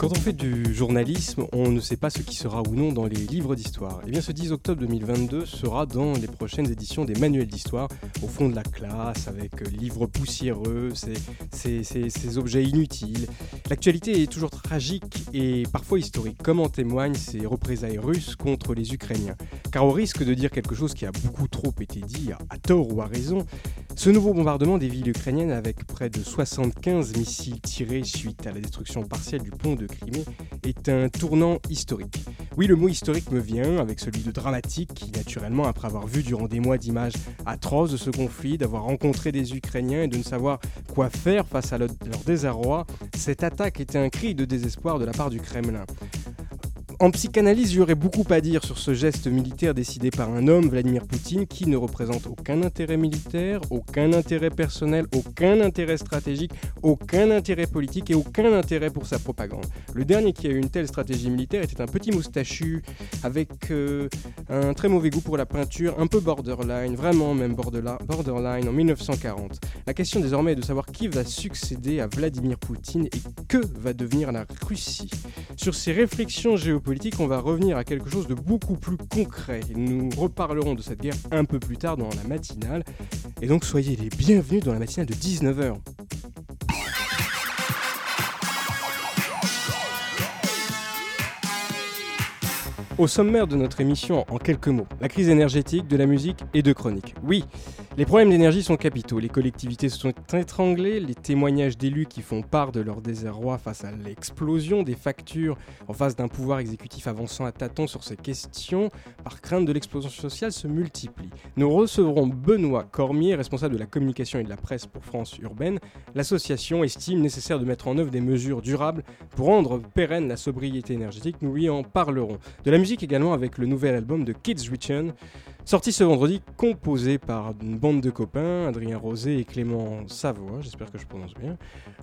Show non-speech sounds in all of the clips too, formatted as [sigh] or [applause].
Quand on fait du journalisme, on ne sait pas ce qui sera ou non dans les livres d'histoire. Et eh bien ce 10 octobre 2022 sera dans les prochaines éditions des manuels d'histoire, au fond de la classe, avec euh, livres poussiéreux, ces, ces objets inutiles. L'actualité est toujours tragique et parfois historique, comme en témoignent ces représailles russes contre les Ukrainiens. Car au risque de dire quelque chose qui a beaucoup trop été dit, à tort ou à raison, ce nouveau bombardement des villes ukrainiennes avec près de 75 missiles tirés suite à la destruction partielle du pont de Crimée est un tournant historique. Oui, le mot historique me vient avec celui de dramatique qui, naturellement, après avoir vu durant des mois d'images atroces de ce conflit, d'avoir rencontré des Ukrainiens et de ne savoir quoi faire face à leur désarroi, cette attaque était un cri de désespoir de la part du Kremlin. En psychanalyse, il y aurait beaucoup à dire sur ce geste militaire décidé par un homme, Vladimir Poutine, qui ne représente aucun intérêt militaire, aucun intérêt personnel, aucun intérêt stratégique, aucun intérêt politique et aucun intérêt pour sa propagande. Le dernier qui a eu une telle stratégie militaire était un petit moustachu avec euh, un très mauvais goût pour la peinture, un peu borderline, vraiment même borderline en 1940. La question désormais est de savoir qui va succéder à Vladimir Poutine et que va devenir la Russie. Sur ces réflexions géopolitiques, on va revenir à quelque chose de beaucoup plus concret. Nous reparlerons de cette guerre un peu plus tard dans la matinale. Et donc soyez les bienvenus dans la matinale de 19h. Au sommaire de notre émission, en quelques mots, la crise énergétique, de la musique et de chronique. Oui, les problèmes d'énergie sont capitaux. Les collectivités se sont étranglées, les témoignages d'élus qui font part de leur désarroi face à l'explosion des factures en face d'un pouvoir exécutif avançant à tâtons sur ces questions, par crainte de l'explosion sociale, se multiplient. Nous recevrons Benoît Cormier, responsable de la communication et de la presse pour France Urbaine. L'association estime nécessaire de mettre en œuvre des mesures durables pour rendre pérenne la sobriété énergétique. Nous lui en parlerons. De la musique également avec le nouvel album de Kids Return, sorti ce vendredi, composé par une bande de copains, Adrien Rosé et Clément Savoie, j'espère que je prononce bien.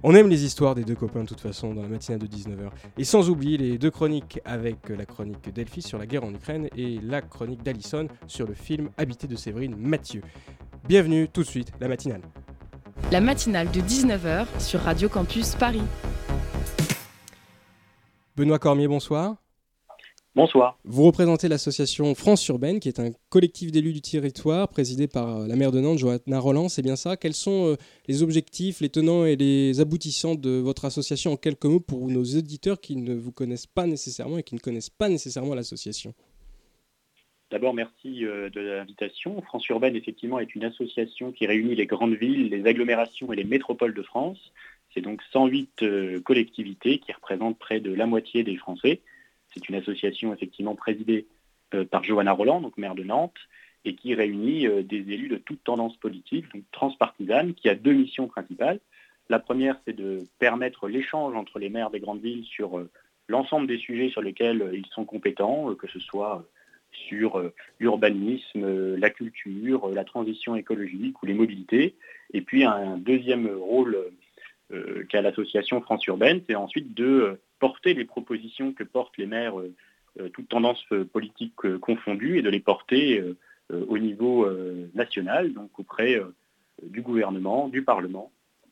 On aime les histoires des deux copains de toute façon dans la matinale de 19h. Et sans oublier les deux chroniques avec la chronique d'Elphie sur la guerre en Ukraine et la chronique d'Alison sur le film Habité de Séverine Mathieu. Bienvenue tout de suite, la matinale. La matinale de 19h sur Radio Campus Paris. Benoît Cormier, bonsoir. Bonsoir. Vous représentez l'association France Urbaine, qui est un collectif d'élus du territoire présidé par euh, la maire de Nantes, Johanna Roland, c'est bien ça Quels sont euh, les objectifs, les tenants et les aboutissants de votre association en quelques mots pour nos auditeurs qui ne vous connaissent pas nécessairement et qui ne connaissent pas nécessairement l'association? D'abord, merci euh, de l'invitation. France Urbaine, effectivement, est une association qui réunit les grandes villes, les agglomérations et les métropoles de France. C'est donc 108 collectivités qui représentent près de la moitié des Français. C'est une association effectivement présidée euh, par Johanna Roland, donc maire de Nantes, et qui réunit euh, des élus de toutes tendances politiques, donc transpartisanes, qui a deux missions principales. La première, c'est de permettre l'échange entre les maires des grandes villes sur euh, l'ensemble des sujets sur lesquels ils sont compétents, que ce soit sur l'urbanisme, la culture, la transition écologique ou les mobilités. Et puis un deuxième rôle qu'a l'association France Urbaine, c'est ensuite de porter les propositions que portent les maires, euh, euh, toutes tendances euh, politiques confondues, et de les porter au niveau national, donc auprès du gouvernement, du Parlement,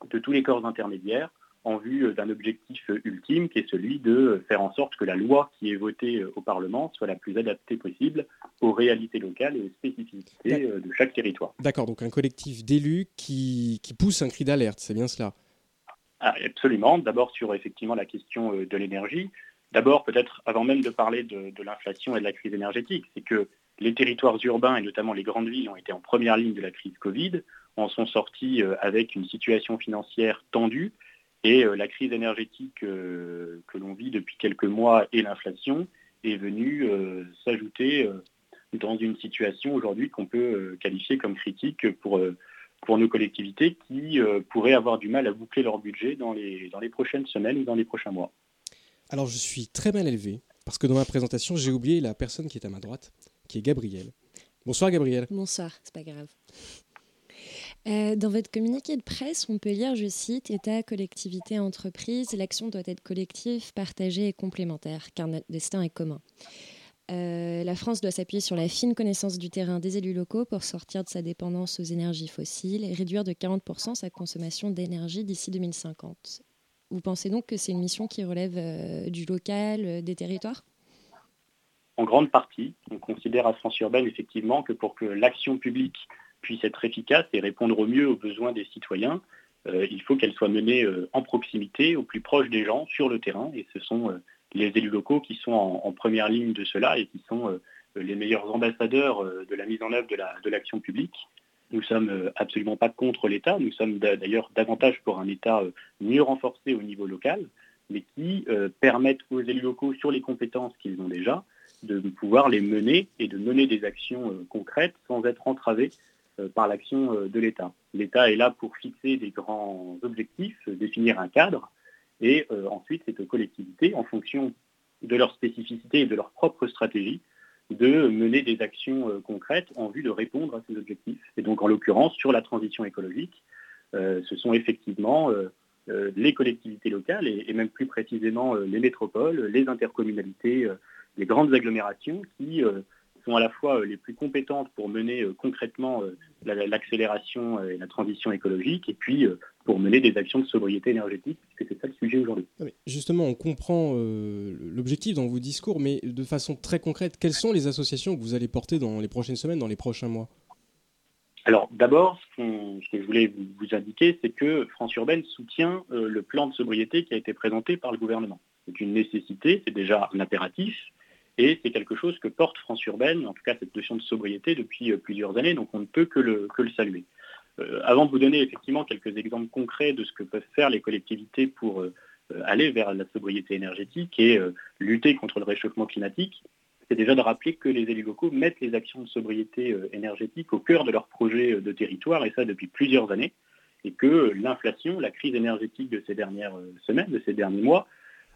de tous les corps intermédiaires, en vue d'un objectif ultime qui est celui de faire en sorte que la loi qui est votée au Parlement soit la plus adaptée possible aux réalités locales et aux spécificités de chaque territoire. D'accord, donc un collectif d'élus qui, qui pousse un cri d'alerte, c'est bien cela ah, absolument. D'abord sur effectivement la question euh, de l'énergie. D'abord, peut-être avant même de parler de, l'inflation et de la crise énergétique, c'est que les territoires urbains et notamment les grandes villes ont été en première ligne de la crise Covid, en sont sortis euh, avec une situation financière tendue et euh, la crise énergétique que l'on vit depuis quelques mois et l'inflation est venue s'ajouter dans une situation aujourd'hui qu'on peut qualifier comme critique pour pour nos collectivités qui euh, pourraient avoir du mal à boucler leur budget dans les, dans les prochaines semaines ou dans les prochains mois. Alors je suis très mal élevé parce que dans ma présentation, j'ai oublié la personne qui est à ma droite, qui est Gabriel. Bonsoir Gabriel. Bonsoir, c'est pas grave. Euh, dans votre communiqué de presse, on peut lire, je cite, État, collectivité, entreprise, l'action doit être collective, partagée et complémentaire, car notre destin est commun. Euh, la France doit s'appuyer sur la fine connaissance du terrain des élus locaux pour sortir de sa dépendance aux énergies fossiles et réduire de 40% sa consommation d'énergie d'ici 2050. Vous pensez donc que c'est une mission qui relève euh, du local, des territoires? En grande partie. On considère à France urbaine effectivement que pour que l'action publique puisse être efficace et répondre au mieux aux besoins des citoyens, euh, il faut qu'elle soit menée euh, en proximité, au plus proche des gens, sur le terrain. Et ce sont euh, les élus locaux qui sont en, première ligne de cela et qui sont les meilleurs ambassadeurs de la mise en œuvre de l'action publique. Nous ne sommes absolument pas contre l'État, nous sommes d'ailleurs davantage pour un État mieux renforcé au niveau local, mais qui permettent aux élus locaux, sur les compétences qu'ils ont déjà, de pouvoir les mener et de mener des actions concrètes sans être entravés euh, par l'action euh, de l'État. L'État est là pour fixer des grands objectifs, définir un cadre, et euh, ensuite c'est aux collectivités, en fonction de leur spécificité et de leur propre stratégie, de mener des actions concrètes en vue de répondre à ces objectifs. Et donc en l'occurrence, sur la transition écologique, ce sont effectivement les collectivités locales et, même plus précisément les métropoles, les intercommunalités, les grandes agglomérations qui sont à la fois euh, les plus compétentes pour mener euh, concrètement euh, l'accélération et la transition écologique, et puis pour mener des actions de sobriété énergétique, puisque c'est ça le sujet aujourd'hui. Ah justement, on comprend l'objectif dans vos discours, mais de façon très concrète, quelles sont les associations que vous allez porter dans les prochaines semaines, dans les prochains mois? Alors d'abord, ce, que je voulais vous, indiquer, c'est que France Urbaine soutient le plan de sobriété qui a été présenté par le gouvernement. C'est une nécessité, c'est déjà un impératif, et c'est quelque chose que porte France Urbaine, en tout cas cette notion de sobriété depuis euh, plusieurs années, donc on ne peut que le, que le saluer. Euh, avant de vous donner effectivement quelques exemples concrets de ce que peuvent faire les collectivités pour euh, aller vers la sobriété énergétique et lutter contre le réchauffement climatique, c'est déjà de rappeler que les élus locaux mettent les actions de sobriété énergétique au cœur de leur projet de territoire, et ça depuis plusieurs années, et que l'inflation, la crise énergétique de ces dernières semaines, de ces derniers mois,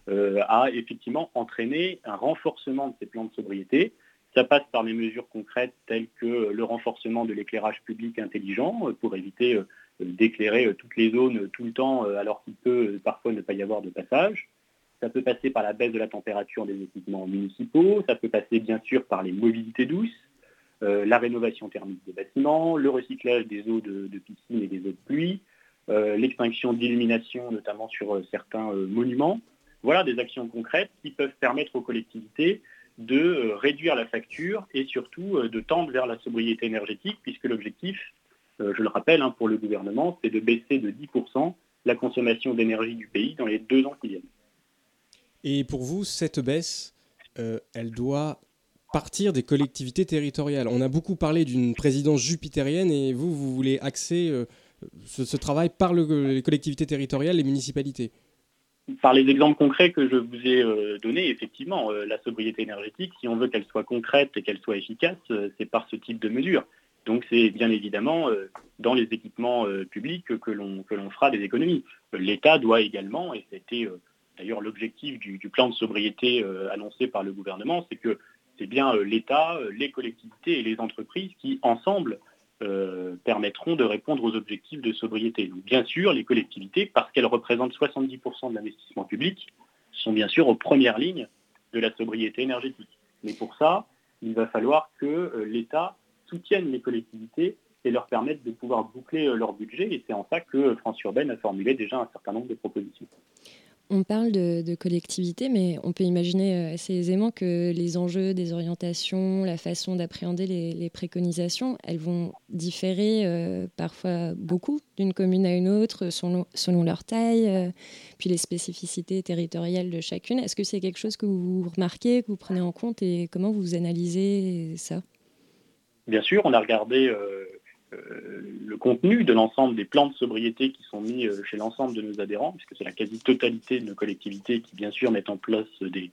euh, a effectivement entraîné un renforcement de ces plans de sobriété. Ça passe par des mesures concrètes telles que le renforcement de l'éclairage public intelligent euh, pour éviter euh, d'éclairer toutes les zones tout le temps alors qu'il peut parfois ne pas y avoir de passage. Ça peut passer par la baisse de la température des équipements municipaux, ça peut passer bien sûr par les mobilités douces, la rénovation thermique des bâtiments, le recyclage des eaux de, de piscine et des eaux de pluie, l'extinction d'illumination notamment sur certains monuments. Voilà des actions concrètes qui peuvent permettre aux collectivités de euh, réduire la facture et surtout euh, de tendre vers la sobriété énergétique, puisque l'objectif, euh, je le rappelle hein, pour le gouvernement, c'est de baisser de 10% la consommation d'énergie du pays dans les deux ans qui viennent. Et pour vous, cette baisse, elle doit partir des collectivités territoriales. On a beaucoup parlé d'une présidence jupitérienne et vous, vous voulez axer ce, travail par les collectivités territoriales, les municipalités par les exemples concrets que je vous ai euh, donnés, effectivement, euh, la sobriété énergétique, si on veut qu'elle soit concrète et qu'elle soit efficace, euh, c'est par ce type de mesures. Donc c'est bien évidemment dans les équipements publics que l'on fera des économies. L'État doit également, et c'était d'ailleurs l'objectif du, plan de sobriété annoncé par le gouvernement, c'est que c'est bien l'État, les collectivités et les entreprises qui, ensemble, euh, permettront de répondre aux objectifs de sobriété. Donc, bien sûr, les collectivités, parce qu'elles représentent 70% de l'investissement public, sont bien sûr aux premières lignes de la sobriété énergétique. Mais pour ça, il va falloir que euh, l'État soutienne les collectivités et leur permette de pouvoir boucler euh, leur budget. Et c'est en ça que France Urbaine a formulé déjà un certain nombre de propositions. On parle de, collectivité, mais on peut imaginer euh, assez aisément que les enjeux des orientations, la façon d'appréhender les, préconisations, elles vont différer euh, parfois beaucoup d'une commune à une autre selon, leur taille, euh, puis les spécificités territoriales de chacune. Est-ce que c'est quelque chose que vous remarquez, que vous prenez en compte et comment vous analysez ça? Bien sûr, on a regardé le contenu de l'ensemble des plans de sobriété qui sont mis euh, chez l'ensemble de nos adhérents, puisque c'est la quasi-totalité de nos collectivités qui, bien sûr, mettent en place des,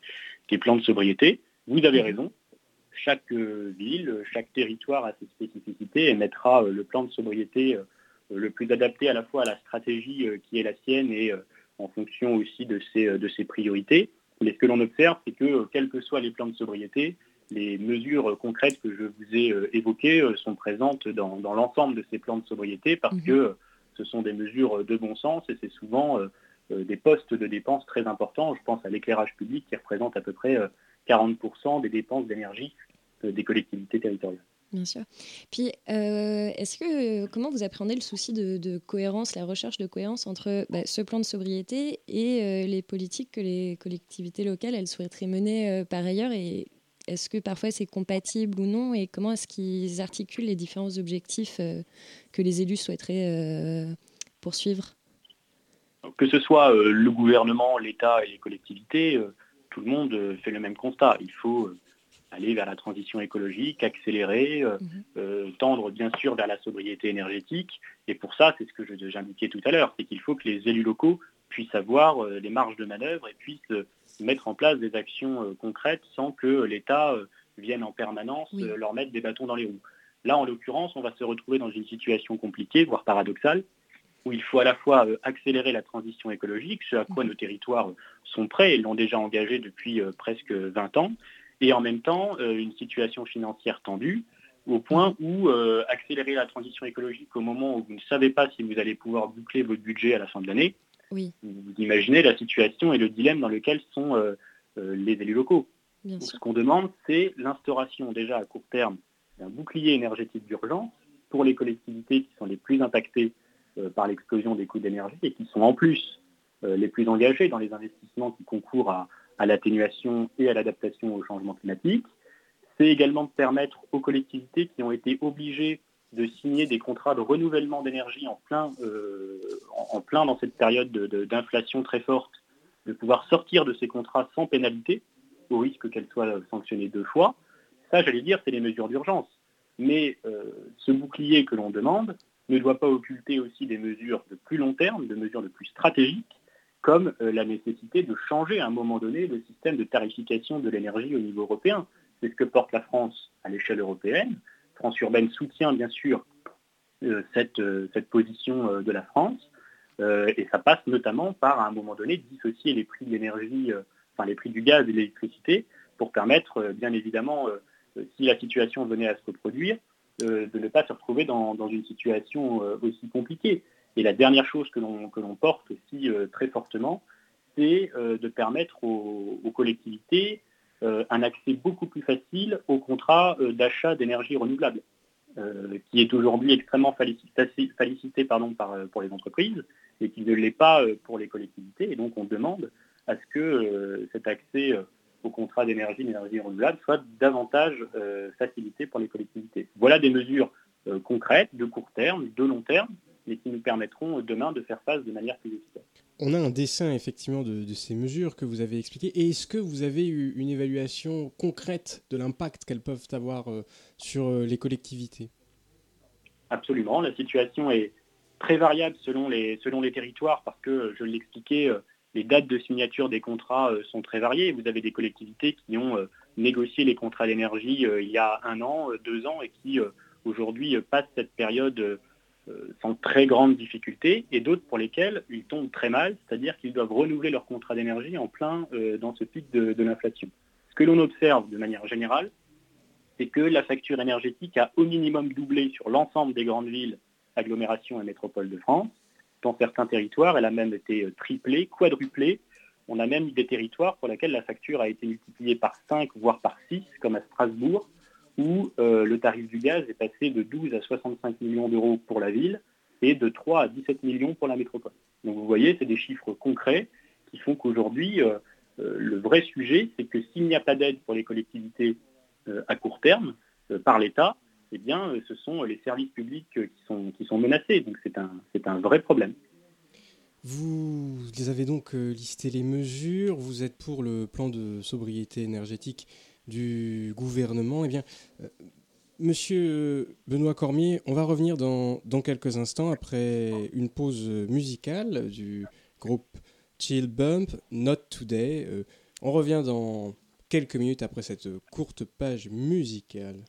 plans de sobriété. Vous avez raison. Chaque euh, ville, chaque territoire a ses spécificités et mettra le plan de sobriété le plus adapté à la fois à la stratégie qui est la sienne et en fonction aussi de ses, de ses priorités. Mais ce que l'on observe, c'est que quels que soient les plans de sobriété, les mesures concrètes que je vous ai évoquées sont présentes dans, l'ensemble de ces plans de sobriété parce mhm. que ce sont des mesures de bon sens et c'est souvent des postes de dépenses très importants. Je pense à l'éclairage public qui représente à peu près 40% des dépenses d'énergie des collectivités territoriales. Bien sûr. Puis, euh, est-ce que comment vous appréhendez le souci de, cohérence, la recherche de cohérence entre bah, ce plan de sobriété et euh, les politiques que les collectivités locales elles souhaiteraient mener euh, par ailleurs Et est-ce que parfois c'est compatible ou non Et comment est-ce qu'ils articulent les différents objectifs que les élus souhaiteraient poursuivre? Que ce soit le gouvernement, l'État et les collectivités, tout le monde fait le même constat. Il faut aller vers la transition écologique, accélérer, euh, mhm. euh, tendre bien sûr vers la sobriété énergétique. Et pour ça, c'est ce que j'indiquais tout à l'heure, c'est qu'il faut que les élus locaux puissent avoir euh, les marges de manœuvre et puissent mettre en place des actions concrètes sans que l'État vienne en permanence leur mettre des bâtons dans les roues. Là, en l'occurrence, on va se retrouver dans une situation compliquée, voire paradoxale, où il faut à la fois accélérer la transition écologique, ce à quoi mhm. nos territoires sont prêts et l'ont déjà engagé depuis presque 20 ans, et en même temps euh, une situation financière tendue au point où euh, accélérer la transition écologique au moment où vous ne savez pas si vous allez pouvoir boucler votre budget à la fin de l'année, oui. vous imaginez la situation et le dilemme dans lequel sont euh, les élus locaux. ce qu'on demande, c'est l'instauration déjà à court terme d'un bouclier énergétique d'urgence pour les collectivités qui sont les plus impactées par l'explosion des coûts d'énergie et qui sont en plus les plus engagées dans les investissements qui concourent à, à l'atténuation et à l'adaptation au changement climatique. C'est également de permettre aux collectivités qui ont été obligées de signer des contrats de renouvellement d'énergie en plein, euh, dans cette période d'inflation très forte, de pouvoir sortir de ces contrats sans pénalité, au risque qu'elles soient sanctionnées deux fois. Ça, j'allais dire, c'est les mesures d'urgence. Mais euh, ce bouclier que l'on demande ne doit pas occulter aussi des mesures de plus long terme, des mesures de plus stratégiques, comme euh, la nécessité de changer à un moment donné le système de tarification de l'énergie au niveau européen. C'est ce que porte la France à l'échelle européenne. France urbaine soutient bien sûr euh, cette, euh, cette, position de la France. et ça passe notamment par, à un moment donné, dissocier les prix de l'énergie, enfin les prix du gaz et de l'électricité, pour permettre, bien évidemment, si la situation venait à se reproduire, de ne pas se retrouver dans, dans une situation aussi compliquée. Et la dernière chose que l'on porte aussi euh, très fortement, c'est euh, de permettre aux, collectivités euh, un accès beaucoup plus facile aux contrats d'achat d'énergie renouvelable, qui est aujourd'hui extrêmement félicité, par, pour les entreprises et qui ne l'est pas pour les collectivités. Et donc on demande à ce que cet accès aux contrats d'énergie, d'énergie renouvelable soit davantage facilité pour les collectivités. Voilà des mesures concrètes, de court terme, de long terme, mais qui nous permettront demain de faire face de manière plus efficace. On a un dessin effectivement de, ces mesures que vous avez expliquées. Et est-ce que vous avez eu une évaluation concrète de l'impact qu'elles peuvent avoir euh, sur euh, les collectivités? Absolument. La situation est très variable selon les, territoires parce que, je l'expliquais, euh, les dates de signature des contrats sont très variées. Vous avez des collectivités qui ont négocié les contrats d'énergie il y a un an, deux ans et qui aujourd'hui passent cette période sans très grandes difficultés, et d'autres pour lesquels ils tombent très mal, c'est-à-dire qu'ils doivent renouveler leur contrat d'énergie en plein euh, dans ce pic de, l'inflation. Ce que l'on observe de manière générale, c'est que la facture énergétique a au minimum doublé sur l'ensemble des grandes villes, agglomérations et métropoles de France. Dans certains territoires, elle a même été euh, triplée, quadruplée. On a même des territoires pour lesquels la facture a été multipliée par 5, voire par 6, comme à Strasbourg, où euh, le tarif du gaz est passé de 12 à 65 millions d'euros pour la ville et de 3 à 17 millions pour la métropole. Donc vous voyez, c'est des chiffres concrets qui font qu'aujourd'hui, euh, euh, le vrai sujet, c'est que s'il n'y a pas d'aide pour les collectivités à court terme par l'État, eh bien, ce sont les services publics qui sont, menacés. Donc c'est un vrai problème. Vous avez donc listé les mesures, vous êtes pour le plan de sobriété énergétique du gouvernement. Eh bien, euh, Monsieur Benoît Cormier, on va revenir dans, quelques instants après une pause musicale du groupe Chill Bump, Not Today. Euh, on revient dans quelques minutes après cette courte page musicale.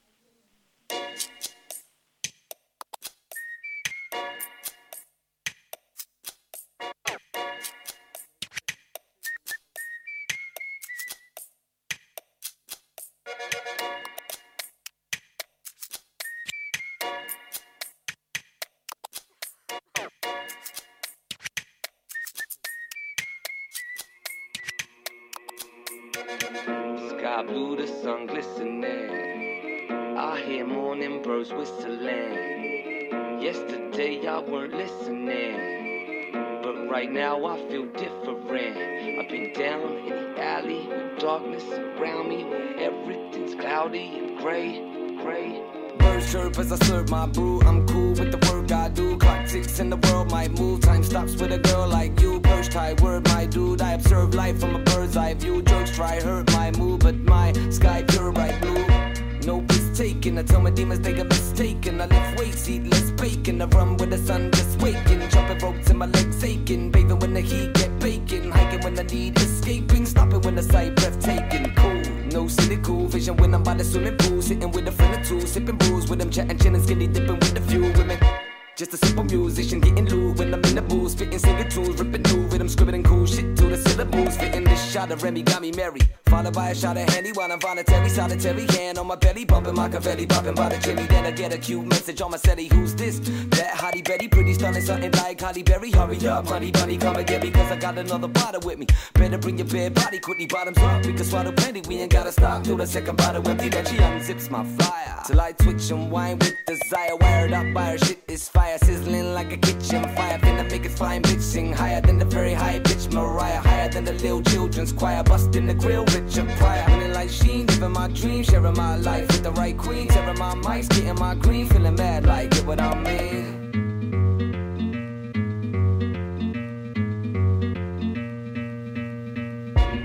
Shot of Remy got me merry. Followed by a shot of Henny while I'm voluntary, solitary hand on my belly, bumping my Machiavelli, popping by the chimney. Then I get a cute message on my celly, who's this? That hottie Betty, pretty stunning, something like Holly Berry. Hurry up, honey bunny, come and get cause I got another bottle with me. Better bring your bare body quickly, bottoms up, we can swallow plenty, we ain't gotta stop till the second bottle empty. Then she unzips my flyer, till I twitch and whine with desire, wired up by her shit is fire, sizzling like a kitchen fire. Finna make it flying bitch sing higher than the very high pitch Mariah, higher than the little children's choir, busting the grill, Richard Pryor. Feeling like Sheen, living my dream, sharing my life with the right queen, tearing my mics, getting my green, feeling mad like it what I mean.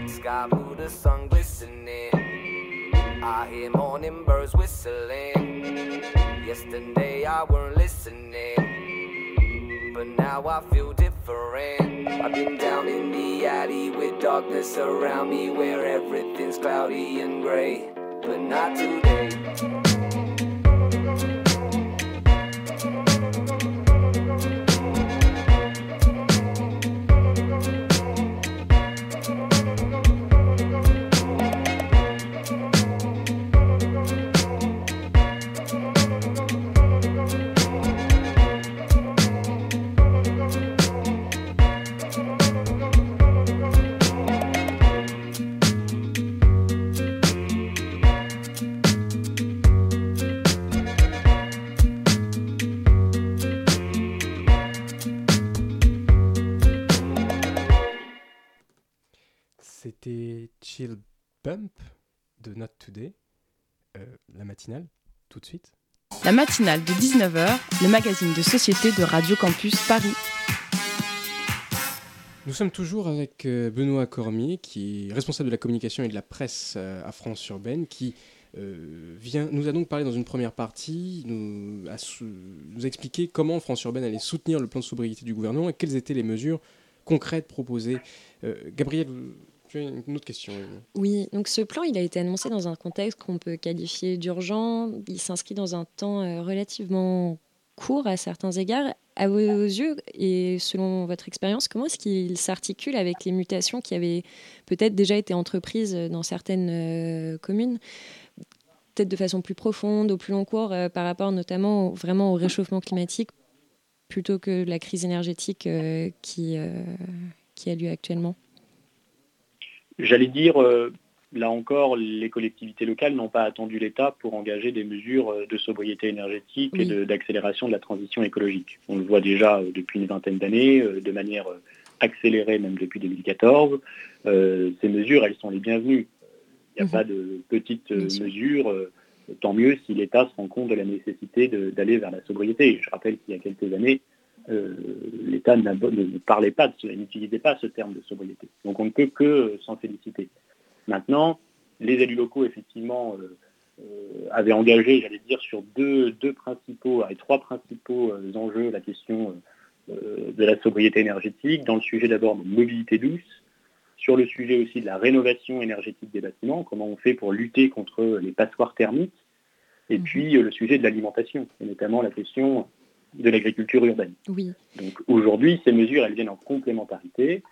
Sky blue, the sun glistening. I hear morning birds whistling. Yesterday I weren't listening, but now I feel different. I've been down in the alley with darkness around me, where everything's cloudy and gray, but not today. Bump de Not Today, euh, la matinale, tout de suite. La matinale de 19h, le magazine de société de Radio Campus Paris. Nous sommes toujours avec euh, Benoît Cormier, qui est responsable de la communication et de la presse euh, à France Urbaine, qui euh, vient, nous a donc parlé dans une première partie, nous a, sou- nous a expliqué comment France Urbaine allait soutenir le plan de sobriété du gouvernement et quelles étaient les mesures concrètes proposées. Euh, Gabriel, une autre question Oui, donc ce plan, il a été annoncé dans un contexte qu'on peut qualifier d'urgent. Il s'inscrit dans un temps euh, relativement court à certains égards. À vos yeux et selon votre expérience, comment est-ce qu'il s'articule avec les mutations qui avaient peut-être déjà été entreprises dans certaines euh, communes peut-être de façon plus profonde, au plus long cours, euh, par rapport notamment vraiment au réchauffement climatique, plutôt que la crise énergétique qui, qui a lieu actuellement? J'allais dire, euh, là encore, les collectivités locales n'ont pas attendu l'État pour engager des mesures euh, de sobriété énergétique et Oui. d'accélération de, la transition écologique. On le voit déjà euh, depuis une vingtaine d'années, de manière accélérée même depuis 2014. Euh, ces mesures, elles sont les bienvenues. Il n'y a Mhm. pas de petites mesures. tant mieux si l'État se rend compte de la nécessité d'aller vers la sobriété. Je rappelle qu'il y a quelques années, euh, l'État ne, ne parlait pas, n'utilisait pas ce terme de sobriété. Donc on ne peut que euh, s'en féliciter. Maintenant, les élus locaux, effectivement, euh, euh, avaient engagé, j'allais dire, sur deux, deux principaux, et trois principaux enjeux, la question de la sobriété énergétique, dans le sujet d'abord de mobilité douce, sur le sujet aussi de la rénovation énergétique des bâtiments, comment on fait pour lutter contre les passoires thermiques, et Mhm. puis le sujet de l'alimentation, et notamment la question de l'agriculture urbaine. Oui. Donc aujourd'hui, ces mesures, elles viennent en complémentarité.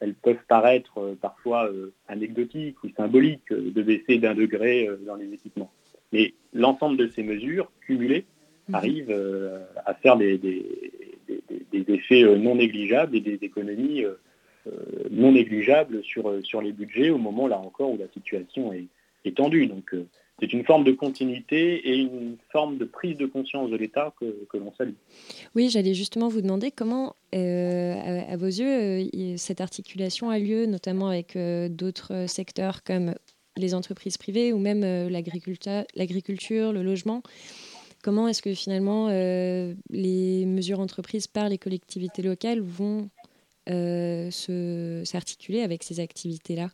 Elles peuvent paraître euh, parfois euh, anecdotiques ou symboliques euh, de baisser d'un degré dans les équipements. Mais l'ensemble de ces mesures cumulées Mhm. arrivent à faire des, des- des- des- des effets non négligeables et des économies non négligeable sur, sur les budgets au moment là encore où la situation est, est tendue. Donc c'est une forme de continuité et une forme de prise de conscience de l'État que, l'on salue. Oui, j'allais justement vous demander comment, euh, à, vos yeux, euh, cette articulation a lieu, notamment avec euh, d'autres secteurs comme les entreprises privées ou même l'agriculture, le logement. Comment est-ce que finalement les mesures entreprises par les collectivités locales vont s'articuler avec ces activités-là?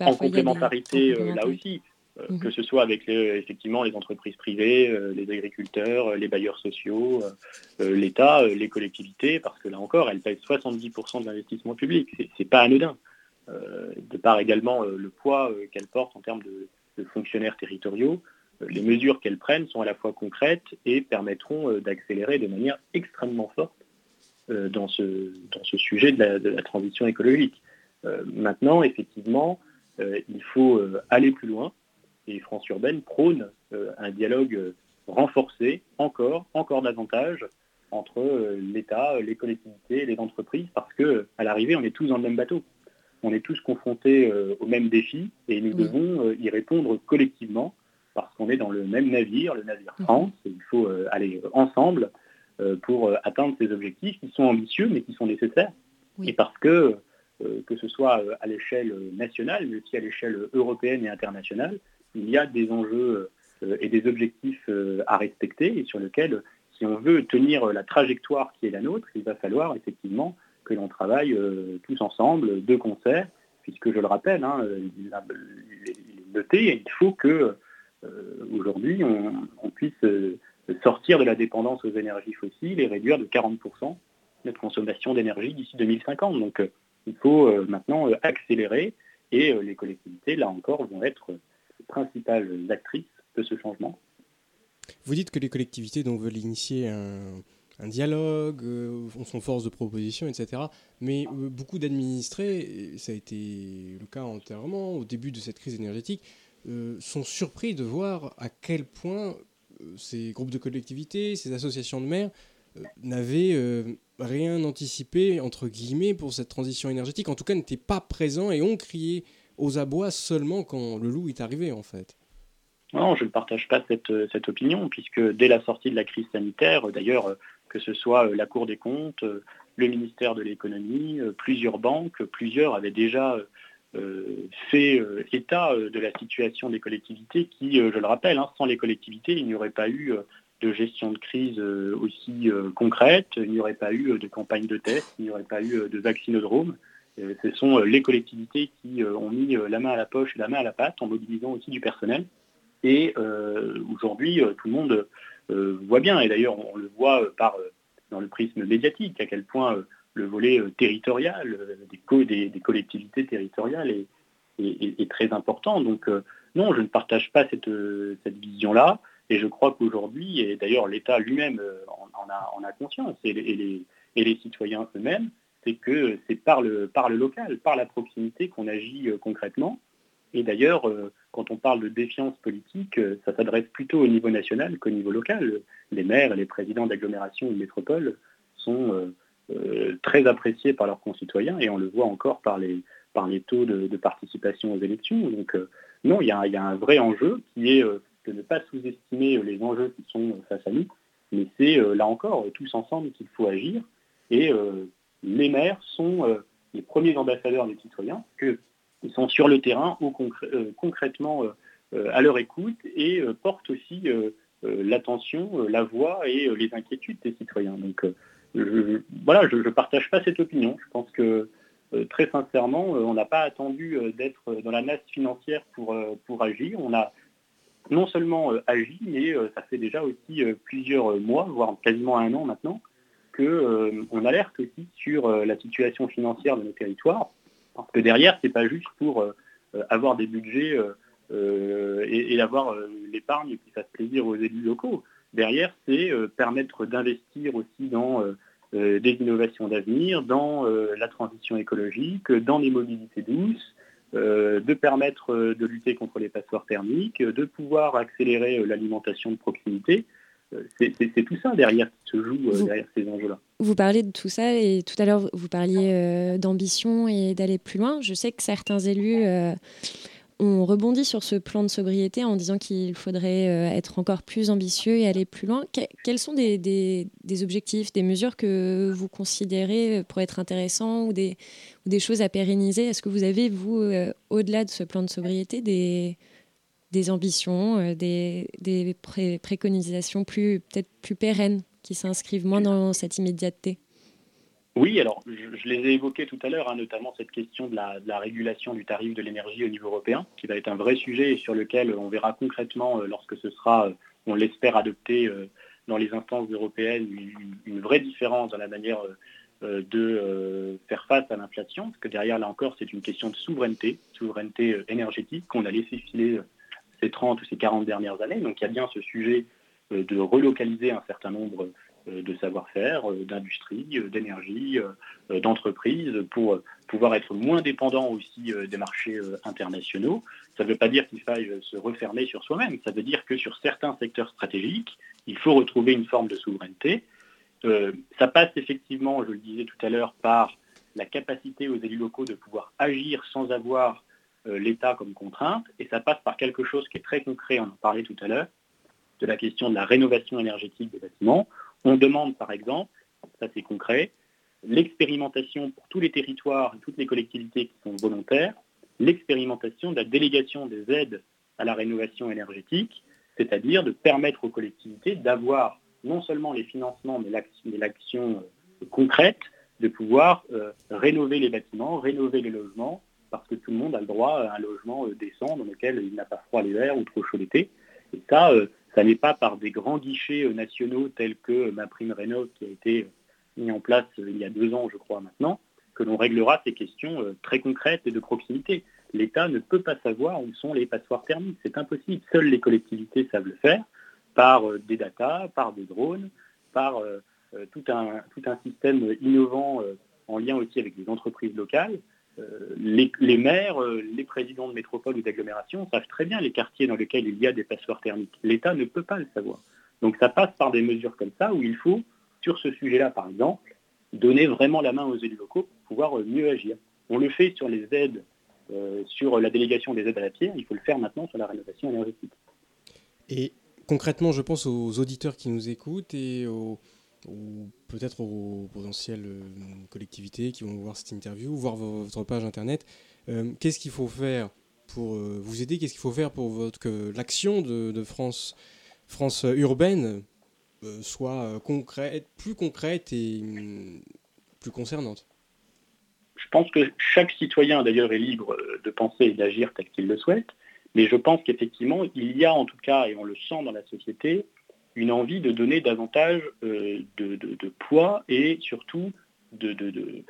En complémentarité, là aussi. Euh, mhm. que ce soit avec effectivement les entreprises privées, euh, les agriculteurs, euh, les bailleurs sociaux, l'État, les collectivités, parce que là encore, elles pèsent 70% de l'investissement public. C'est pas anodin. de part également le poids qu'elles portent en termes de, fonctionnaires territoriaux, les mesures qu'elles prennent sont à la fois concrètes et permettront d'accélérer de manière extrêmement forte dans, ce, dans ce sujet de la, de la transition écologique. maintenant, effectivement, il faut aller plus loin et France Urbaine prône euh, un dialogue euh, renforcé encore, encore davantage entre euh, l'État, les collectivités les entreprises, parce qu'à l'arrivée, on est tous dans le même bateau. On est tous confrontés aux mêmes défis et nous devons y répondre collectivement parce qu'on est dans le même navire, le navire France, et il faut aller ensemble pour atteindre ces objectifs qui sont ambitieux mais qui sont nécessaires. Et parce que, que ce soit à l'échelle nationale, mais aussi à l'échelle européenne et internationale, il y a des enjeux euh, et des objectifs euh, à respecter et sur lesquels, si on veut tenir la trajectoire qui est la nôtre, il va falloir effectivement que l'on travaille euh, tous ensemble, de concert, puisque je le rappelle, hein, noté, il faut que aujourd'hui on, puisse sortir de la dépendance aux énergies fossiles et réduire de 40% notre consommation d'énergie d'ici 2050. Donc il faut maintenant accélérer et les collectivités, là encore, vont être principales actrices de ce changement. Vous dites que les collectivités donc, veulent initier un, dialogue, euh, sont force de proposition, etc. Mais euh, beaucoup d'administrés, ça a été le cas entièrement au début de cette crise énergétique, euh, sont surpris de voir à quel point ces groupes de collectivités, ces associations de maires n'avaient rien anticipé, entre guillemets, pour cette transition énergétique. En tout cas, n'étaient pas présents et ont crié aux abois seulement quand le loup est arrivé, en fait. Non, je ne partage pas cette, cette, opinion, puisque dès la sortie de la crise sanitaire, d'ailleurs, que ce soit la Cour des comptes, le ministère de l'économie, plusieurs banques, plusieurs avaient déjà fait état de la situation des collectivités qui, je le rappelle, hein, sans les collectivités, il n'y aurait pas eu de gestion de crise aussi concrète, il n'y aurait pas eu de campagne de test, il n'y aurait pas eu de vaccinodrome. Euh, ce sont euh, les collectivités qui euh, ont mis la main à la poche et la main à la pâte en mobilisant aussi du personnel. Et aujourd'hui, tout le monde voit bien, et d'ailleurs on le voit par, dans le prisme médiatique, à quel point le volet territorial des, des, collectivités territoriales est, très important. Donc non, je ne partage pas cette, vision-là, et je crois qu'aujourd'hui, et d'ailleurs l'État lui-même en, a, conscience, et les citoyens eux-mêmes, c'est que c'est par le, par le local, par la proximité qu'on agit euh, concrètement. Et d'ailleurs, euh, quand on parle de défiance politique, euh, ça s'adresse plutôt au niveau national qu'au niveau local. Les maires les présidents d'agglomération ou de métropole sont très appréciés par leurs concitoyens et on le voit encore par les, par les taux de, participation aux élections. Donc non, il y, a, un vrai enjeu qui est de ne pas sous-estimer les enjeux qui sont face à nous, mais c'est là encore tous ensemble qu'il faut agir. Et les maires sont euh, les premiers ambassadeurs des citoyens, qu'ils sont sur le terrain ou euh, concrètement euh, à leur écoute et portent aussi l'attention, la voix et les inquiétudes des citoyens. Donc voilà, je ne partage pas cette opinion. Je pense que très sincèrement, on n'a pas attendu d'être dans la masse financière pour, pour agir. On a non seulement agi, mais ça fait déjà aussi plusieurs mois, voire quasiment un an maintenant, qu'on euh, alerte aussi sur euh, la situation financière de nos territoires, parce que derrière, ce n'est pas juste pour euh, avoir des budgets et, avoir l'épargne qui fasse plaisir aux élus locaux. Derrière, c'est permettre d'investir aussi dans des innovations d'avenir, dans la transition écologique, dans les mobilités douces, de permettre de lutter contre les passoires thermiques, de pouvoir accélérer l'alimentation de proximité. C'est tout ça derrière qui se joue derrière ces enjeux-là. Vous parlez de tout ça et tout à l'heure vous parliez d'ambition et d'aller plus loin. Je sais que certains élus on rebondit sur ce plan de sobriété en disant qu'il faudrait euh, être encore plus ambitieux et aller plus loin. quels sont des, objectifs, des mesures que vous considérez pour être intéressants ou des, choses à pérenniser? Est-ce que vous avez, vous, euh, au-delà de ce plan de sobriété, des, ambitions, euh, des, préconisations plus peut-être plus pérennes qui s'inscrivent moins dans cette immédiateté. Oui, alors je, les ai évoqués tout à l'heure, hein, notamment cette question de la, régulation du tarif de l'énergie au niveau européen, qui va être un vrai sujet et sur lequel on verra concrètement, euh, lorsque ce sera, euh, on l'espère, adopté euh, dans les instances européennes, une, vraie différence dans la manière de faire face à l'inflation, parce que derrière, là encore, c'est une question de souveraineté, souveraineté énergétique qu'on a laissé filer ces 30 ou ces 40 dernières années. Donc il y a bien ce sujet de relocaliser un certain nombre euh, de savoir-faire, euh, d'industrie, euh, d'énergie, d'entreprise, pour pouvoir être moins dépendant aussi des marchés internationaux. Ça ne veut pas dire qu'il faille se refermer sur soi-même, ça veut dire que sur certains secteurs stratégiques, il faut retrouver une forme de souveraineté. ça passe effectivement, je le disais tout à l'heure, par la capacité aux élus locaux de pouvoir agir sans avoir l'État comme contrainte, et ça passe par quelque chose qui est très concret, on en parlait tout à l'heure, de la question de la rénovation énergétique des bâtiments. On demande par exemple, ça c'est concret, l'expérimentation pour tous les territoires et toutes les collectivités qui sont volontaires, l'expérimentation de la délégation des aides à la rénovation énergétique, c'est-à-dire de permettre aux collectivités d'avoir non seulement les financements, mais l'action euh, concrète de pouvoir euh, rénover les bâtiments, rénover les logements, parce que tout le monde a le droit à un logement euh, décent dans lequel il n'a pas froid l'hiver ou trop chaud l'été. Et ça, ça n'est pas par des grands guichets euh, nationaux tels que ma prime Rénov qui a été euh, mis en place euh, il y a deux ans, je crois maintenant, que l'on réglera ces questions très concrètes et de proximité. L'État ne peut pas savoir où sont les passoires thermiques. C'est impossible. Seules les collectivités savent le faire par des datas, par des drones, par tout, un, tout un système innovant en lien aussi avec les entreprises locales. Euh, les, maires, euh, les présidents de métropole ou d'agglomération savent très bien les quartiers dans lesquels il y a des passoires thermiques. L'État ne peut pas le savoir. Donc ça passe par des mesures comme ça où il faut, sur ce sujet-là par exemple, donner vraiment la main aux élus locaux pour pouvoir euh, mieux agir. On le fait sur les aides, sur la délégation des aides à la pierre, il faut le faire maintenant sur la rénovation énergétique. Et concrètement, je pense aux auditeurs qui nous écoutent et aux, ou peut-être aux potentielles euh, collectivités qui vont voir cette interview, voir votre page internet. Euh, qu'est-ce qu'il faut faire pour euh, vous aider? Qu'est-ce qu'il faut faire pour que l'action de, France, France urbaine soit concrète, plus concrète et hum, plus concernante? Je pense que chaque citoyen d'ailleurs est libre de penser et d'agir tel qu'il le souhaite, mais je pense qu'effectivement, il y a en tout cas, et on le sent dans la société, une envie de donner davantage euh, de, poids et surtout de,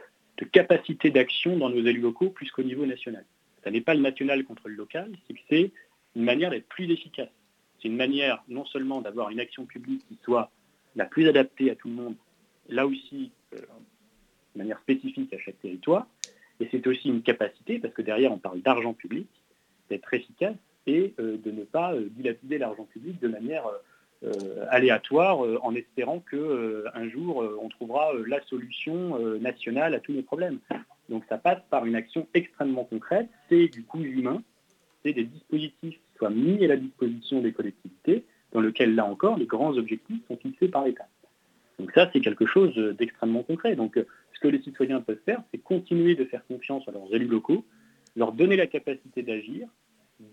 capacité d'action dans nos élus locaux plus qu'au niveau national. Ce n'est pas le national contre le local, c'est une manière d'être plus efficace. C'est une manière non seulement d'avoir une action publique qui soit la plus adaptée à tout le monde, là aussi euh, de manière spécifique à chaque territoire, et c'est aussi une capacité, parce que derrière on parle d'argent public, d'être efficace et euh, de ne pas dilapider l'argent public de manière euh, aléatoire euh, en espérant que euh, jour on trouvera la solution nationale à tous nos problèmes. Donc ça passe par une action extrêmement concrète, c'est du coût humain, c'est des dispositifs qui soient mis à la disposition des collectivités, dans lequel là encore les grands objectifs sont fixés par l'État. Donc ça c'est quelque chose d'extrêmement concret. Donc ce que les citoyens peuvent faire, c'est continuer de faire confiance à leurs élus locaux, leur donner la capacité d'agir,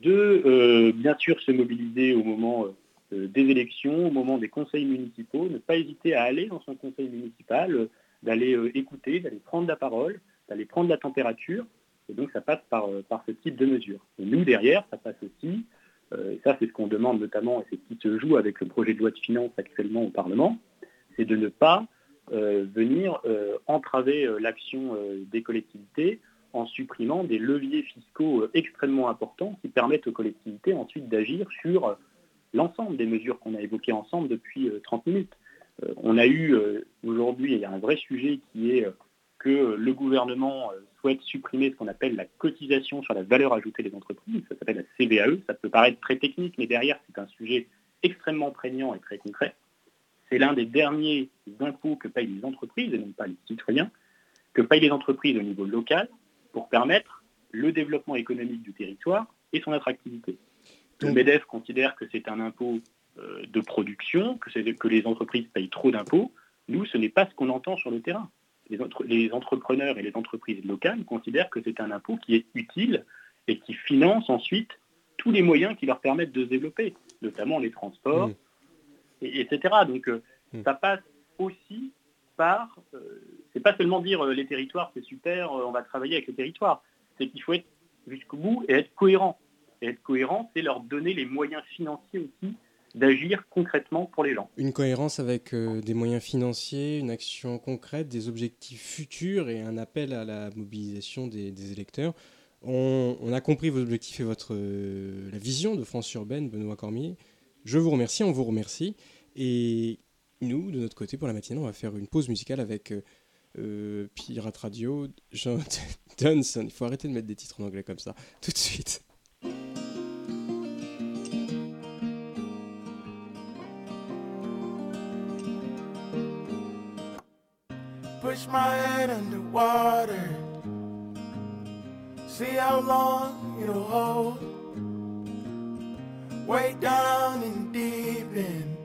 de bien sûr se mobiliser au moment euh, des élections, au moment des conseils municipaux, ne pas hésiter à aller dans son conseil municipal, euh, d'aller euh, écouter, d'aller prendre la parole, d'aller prendre la température. Et donc ça passe par, par ce type de mesures. Et nous, derrière, ça passe aussi, et ça c'est ce qu'on demande notamment, et c'est ce qui se joue avec le projet de loi de finances actuellement au Parlement, c'est de ne pas venir entraver l'action des collectivités en supprimant des leviers fiscaux extrêmement importants qui permettent aux collectivités ensuite d'agir sur l'ensemble des mesures qu'on a évoquées ensemble depuis 30 euh, minutes. Euh, on a eu euh, aujourd'hui, un vrai sujet qui est que le gouvernement souhaite supprimer ce qu'on appelle la cotisation sur la valeur ajoutée des entreprises, ça s'appelle la CVAE, ça peut paraître très technique, mais derrière c'est un sujet extrêmement prégnant et très concret. c'est l'un des derniers impôts que payent les entreprises, et non pas les citoyens, que payent les entreprises au niveau local pour permettre le développement économique du territoire et son attractivité. Le MEDEF considère que c'est un impôt euh, de production, que, que les entreprises payent trop d'impôts. Nous, ce n'est pas ce qu'on entend sur le terrain. Les, les, entrepreneurs et les entreprises locales considèrent que c'est un impôt qui est utile et qui finance ensuite tous les moyens qui leur permettent de se développer, notamment les transports, mmh. et, etc. Donc euh, mmh. ça passe aussi par, euh, c'est pas seulement dire les territoires c'est super, on va travailler avec les territoires, c'est qu'il faut être jusqu'au bout et être cohérent. Et être cohérent, c'est leur donner les moyens financiers aussi d'agir concrètement pour les gens. Une cohérence avec euh, des moyens financiers, une action concrète, des objectifs futurs et un appel à la mobilisation des, électeurs. On, a compris vos objectifs et votre, euh, la vision de France urbaine, Benoît Cormier. Je vous remercie, on vous remercie. Et nous, de notre côté, pour la matinée, on va faire une pause musicale avec euh, Pirate Radio, John [laughs] Johnson. Il faut arrêter de mettre des titres en anglais comme ça. Tout de suite. Push my head underwater. See how long it'll hold. Way down and deep in.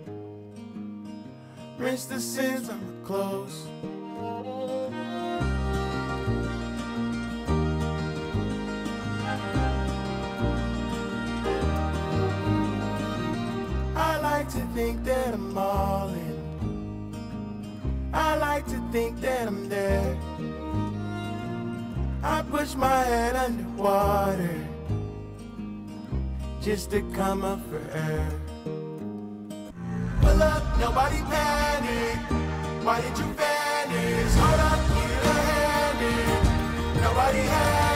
Rinse the sins on my clothes. I like to think that I'm all in. I like to think that I'm there. I push my head underwater just to come up for air. Pull up, nobody panic. Why did you vanish? Hold up, get a hand. Nobody had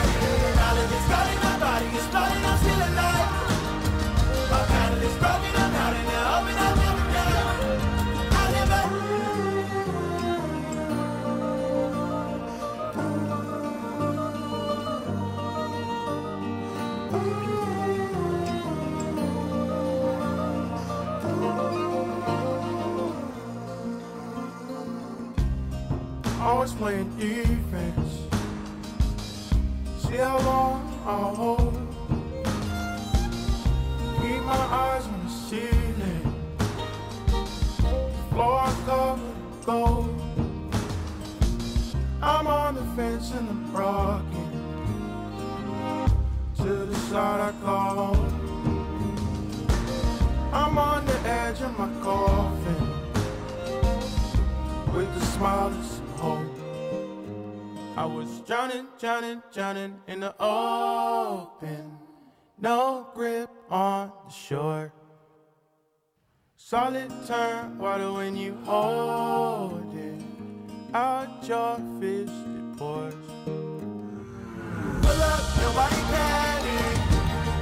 drowning, drowning, in the open. No grip on the shore. Solid turn water when you hold it. Out your fist it pours. Pull up, nobody panic.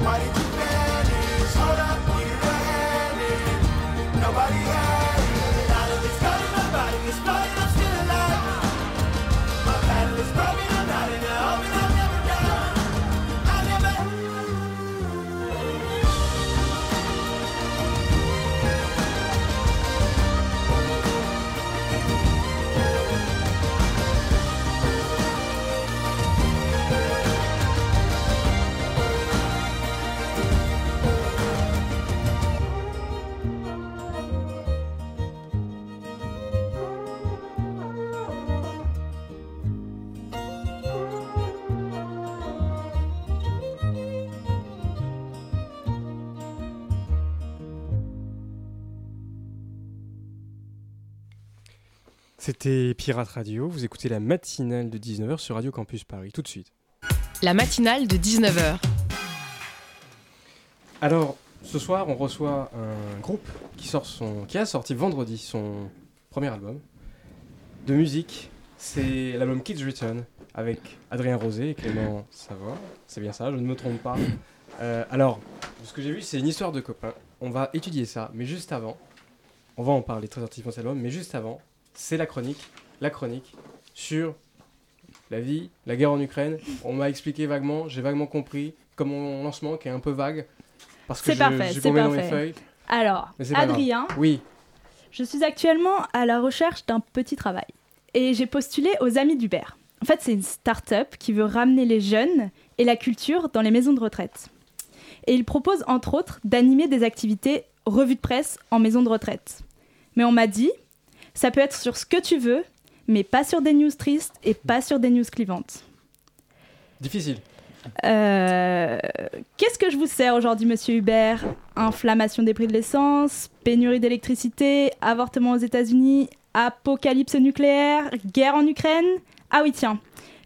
Why did you vanish? Hold up, C'était Pirate Radio, vous écoutez la matinale de 19h sur Radio Campus Paris, tout de suite. La matinale de 19h. Alors, ce soir, on reçoit un groupe qui, sort son, qui a sorti vendredi son premier album de musique. C'est l'album Kids Return avec Adrien Rosé et Clément Savoie. C'est bien ça, je ne me trompe pas. Euh, alors, ce que j'ai vu, c'est une histoire de copains. On va étudier ça, mais juste avant, on va en parler très activement cet album, mais juste avant, c'est la chronique, la chronique sur la vie, la guerre en Ukraine. On m'a expliqué vaguement, j'ai vaguement compris, comme mon lancement qui est un peu vague. Parce que C'est parfait, c'est parfait. feuilles. Alors. Adrien, Oui, Je suis actuellement à la recherche d'un petit travail et j'ai postulé aux Amis d'Hubert. En fait, c'est une start-up qui veut ramener les jeunes et la culture dans les maisons de retraite. Et il propose entre autres d'animer des activités revues de presse en maison de retraite. Mais on m'a dit, ça peut être sur ce que tu veux, mais pas sur des news tristes et pas sur des news clivantes. Difficile. Euh, Qu'est-ce que je vous sers aujourd'hui, monsieur Hubert? Inflammation des prix de l'essence, pénurie d'électricité, avortement aux États-Unis, apocalypse nucléaire, guerre en Ukraine? Ah oui, tiens,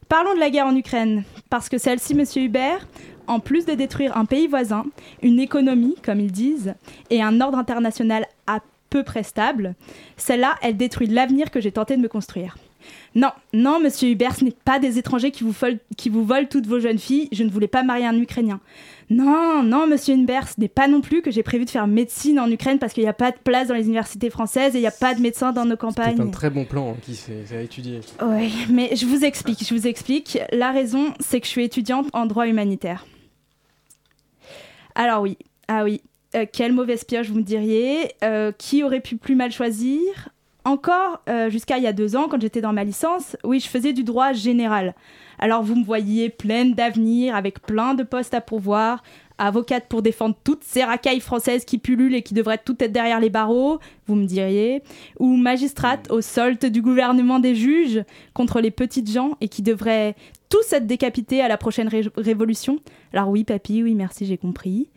parlons de la guerre en Ukraine, parce que celle-ci, monsieur Hubert, en plus de détruire un pays voisin, une économie, comme ils disent, et un ordre international peu près stable, celle-là, elle détruit l'avenir que j'ai tenté de me construire. Non, non, monsieur Hubert, ce n'est pas des étrangers qui vous, volent, qui vous volent toutes vos jeunes filles. Je ne voulais pas marier un Ukrainien. Non, non, monsieur Hubert, ce n'est pas non plus que j'ai prévu de faire médecine en Ukraine parce qu'il n'y a pas de place dans les universités françaises et il n'y a pas de médecins dans nos campagnes. C'est un très bon plan hein, qui s'est étudié. Oui, mais je vous explique, je vous explique. La raison, c'est que je suis étudiante en droit humanitaire. Alors oui, ah oui, euh, quelle mauvaise pioche vous me diriez. Euh, qui aurait pu plus mal choisir encore euh, jusqu'à il y a deux ans, quand j'étais dans ma licence, oui, je faisais du droit général. Alors vous me voyiez pleine d'avenir, avec plein de postes à pourvoir, avocate pour défendre toutes ces racailles françaises qui pullulent et qui devraient toutes être derrière les barreaux, vous me diriez, ou magistrate au solde du gouvernement des juges contre les petites gens et qui devraient tous être décapités à la prochaine ré révolution? Alors oui, papy, oui, merci, j'ai compris.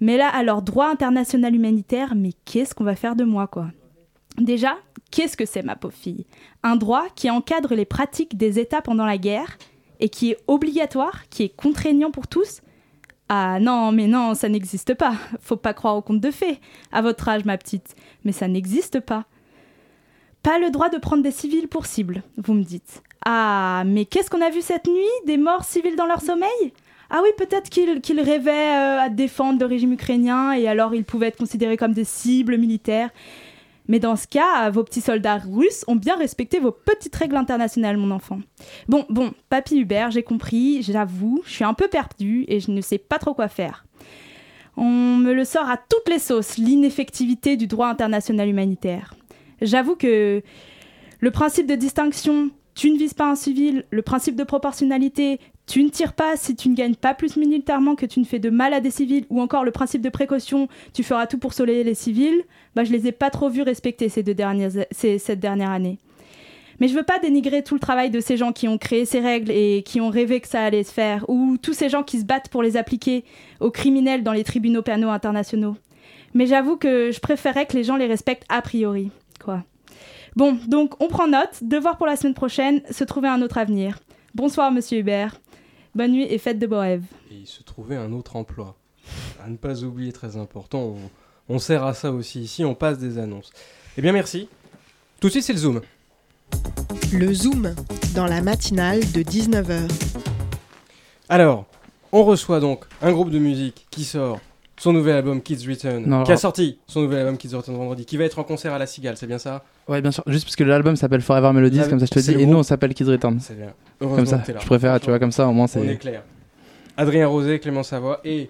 Mais là, alors, droit international humanitaire, mais qu'est-ce qu'on va faire de moi, quoi? Déjà, qu'est-ce que c'est, ma pauvre fille? Un droit qui encadre les pratiques des États pendant la guerre et qui est obligatoire, qui est contraignant pour tous Ah non, mais non, ça n'existe pas. Faut pas croire au conte de fées. À votre âge, ma petite. Mais ça n'existe pas. Pas le droit de prendre des civils pour cible, vous me dites. Ah, mais qu'est-ce qu'on a vu cette nuit? Des morts civils dans leur sommeil? Ah oui, peut-être qu'ils qu rêvaient euh, à défendre le régime ukrainien et alors ils pouvaient être considérés comme des cibles militaires. Mais dans ce cas, vos petits soldats russes ont bien respecté vos petites règles internationales, mon enfant. Bon, bon, papy Hubert, j'ai compris, j'avoue, je suis un peu perdue et je ne sais pas trop quoi faire. On me le sort à toutes les sauces, l'ineffectivité du droit international humanitaire. J'avoue que le principe de distinction, tu ne vises pas un civil, le principe de proportionnalité, tu ne tires pas si tu ne gagnes pas plus militairement que tu ne fais de mal à des civils, ou encore le principe de précaution, tu feras tout pour soleiller les civils, bah je les ai pas trop vus respecter ces deux dernières, ces, cette dernière année. Mais je veux pas dénigrer tout le travail de ces gens qui ont créé ces règles et qui ont rêvé que ça allait se faire, ou tous ces gens qui se battent pour les appliquer aux criminels dans les tribunaux pénaux internationaux. Mais j'avoue que je préférerais que les gens les respectent a priori, quoi. Bon, donc on prend note, devoir pour la semaine prochaine, se trouver un autre avenir. Bonsoir, monsieur Hubert. Bonne nuit et fête de beaux rêves. Et il se trouvait un autre emploi. À ne pas oublier, très important, on, on sert à ça aussi ici, on passe des annonces. Eh bien merci. Tout de suite c'est le Zoom. Le Zoom, dans la matinale de 19h. Alors, on reçoit donc un groupe de musique qui sort son nouvel album Kids Return, Non, qui a sorti son nouvel album Kids Return vendredi, qui va être en concert à la Cigale, c'est bien ça? Ouais, bien sûr. Juste parce que l'album s'appelle Forever Melodies, Ah, comme ça je te c'est dis, et nous on s'appelle Kids Return. C'est bien. Comme Heureusement ça, là. je préfère, tu vois, comme ça au moins On est c'est. clair. Adrien Rosé, Clément Savoie et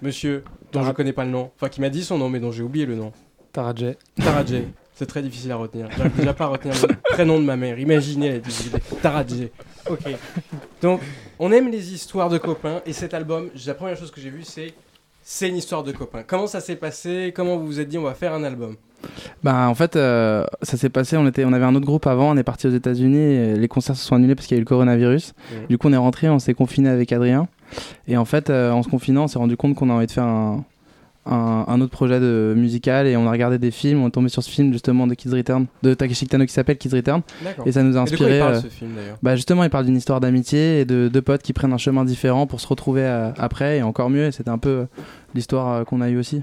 monsieur dont je connais pas le nom, enfin qui m'a dit son nom mais dont j'ai oublié le nom. Taradje. Taradje. C'est très difficile à retenir. J'arrive déjà pas à retenir le [laughs] prénom de ma mère. Imaginez la difficulté. Taradje. Ok. Donc, on aime les histoires de copains et cet album, la première chose que j'ai vue, c'est c'est une histoire de copains. Comment ça s'est passé? Comment vous vous êtes dit on va faire un album? Bah en fait, euh, ça s'est passé, on, était, on avait un autre groupe avant, on est parti aux États-Unis, les concerts se sont annulés parce qu'il y a eu le coronavirus. Mhm. Du coup, on est rentré, on s'est confiné avec Adrien. Et en fait, euh, en se confinant, on s'est rendu compte qu'on a envie de faire un, un, un autre projet de musical et on a regardé des films, on est tombé sur ce film justement de Kids Return, de Takeshi Kitano qui s'appelle Kids Return. Et ça nous a Et de quoi il inspiré. parle euh, ce film d'ailleurs? Bah justement, il parle d'une histoire d'amitié et de deux potes qui prennent un chemin différent pour se retrouver après et encore mieux. Et c'était un peu l'histoire qu'on a eue aussi.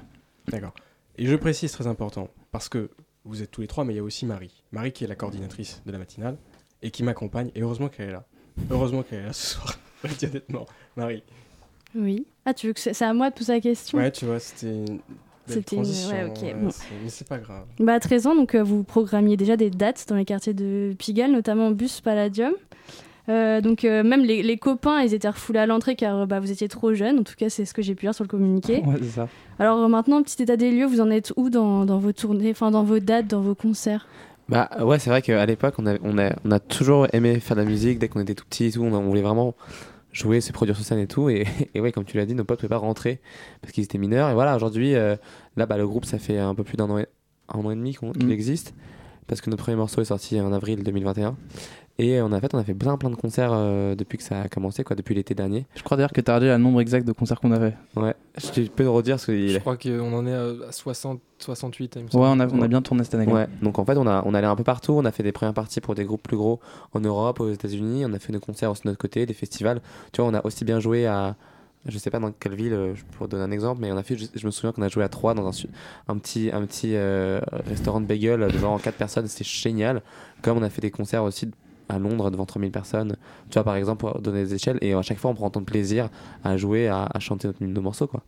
D'accord. Et je précise très important parce que vous êtes tous les trois, mais il y a aussi Marie. Marie qui est la coordinatrice de la matinale et qui m'accompagne. Et heureusement qu'elle est là. Heureusement qu'elle est là ce soir. [laughs] Honnêtement. Marie. Oui. Ah, tu veux que c'est à moi de poser la question? Ouais, tu vois, c'était une C'était une- ouais, ok, ouais, bon. c'est- Mais c'est pas grave. Bah, à 13 ans, donc, euh, vous programmiez déjà des dates dans les quartiers de Pigalle, notamment Bus Palladium. Euh, donc euh, même les, les copains, ils étaient refoulés à l'entrée car euh, bah, vous étiez trop jeunes. En tout cas, c'est ce que j'ai pu lire sur le communiqué. [laughs] Ouais, c'est ça. Alors maintenant, petit état des lieux, vous en êtes où dans, dans vos tournées, enfin dans vos dates, dans vos concerts? Bah ouais, c'est vrai qu'à l'époque, on a, on, a, on a toujours aimé faire de la musique dès qu'on était tout petit et tout. On, a- on voulait vraiment jouer, se produire sur scène et tout. Et, [laughs] et ouais, comme tu l'as dit, nos potes ne pouvaient pas rentrer parce qu'ils étaient mineurs. Et voilà, aujourd'hui, euh, là, bah, le groupe, ça fait un peu plus d'un an et, un an et demi qu'il Mm. existe parce que notre premier morceau est sorti en avril 2021. Et on a fait, on a fait plein plein de concerts euh, depuis que ça a commencé, quoi, depuis l'été dernier. Je crois d'ailleurs que tu as redit le nombre exact de concerts qu'on a fait. Ouais, je peux le redire parce que Je crois qu'on en est à 60, 68. il me Ouais, on a, on a bien tourné cette année. Ouais, donc en fait, on a, on allait un peu partout. On a fait des premières parties pour des groupes plus gros en Europe, aux États-Unis. On a fait des concerts aussi de notre côté, des festivals. Tu vois, on a aussi bien joué à. Je sais pas dans quelle ville, euh, je pourrais donner un exemple, mais on a fait, je, je me souviens qu'on a joué à Troyes dans un, petit, un petit euh, restaurant de bagel devant 4 personnes, c'était génial. Comme on a fait des concerts aussi à Londres devant 3000 personnes, tu vois, par exemple, pour donner des échelles, et à chaque fois on prend tant de plaisir à jouer, à, à chanter notre- nos morceaux, quoi.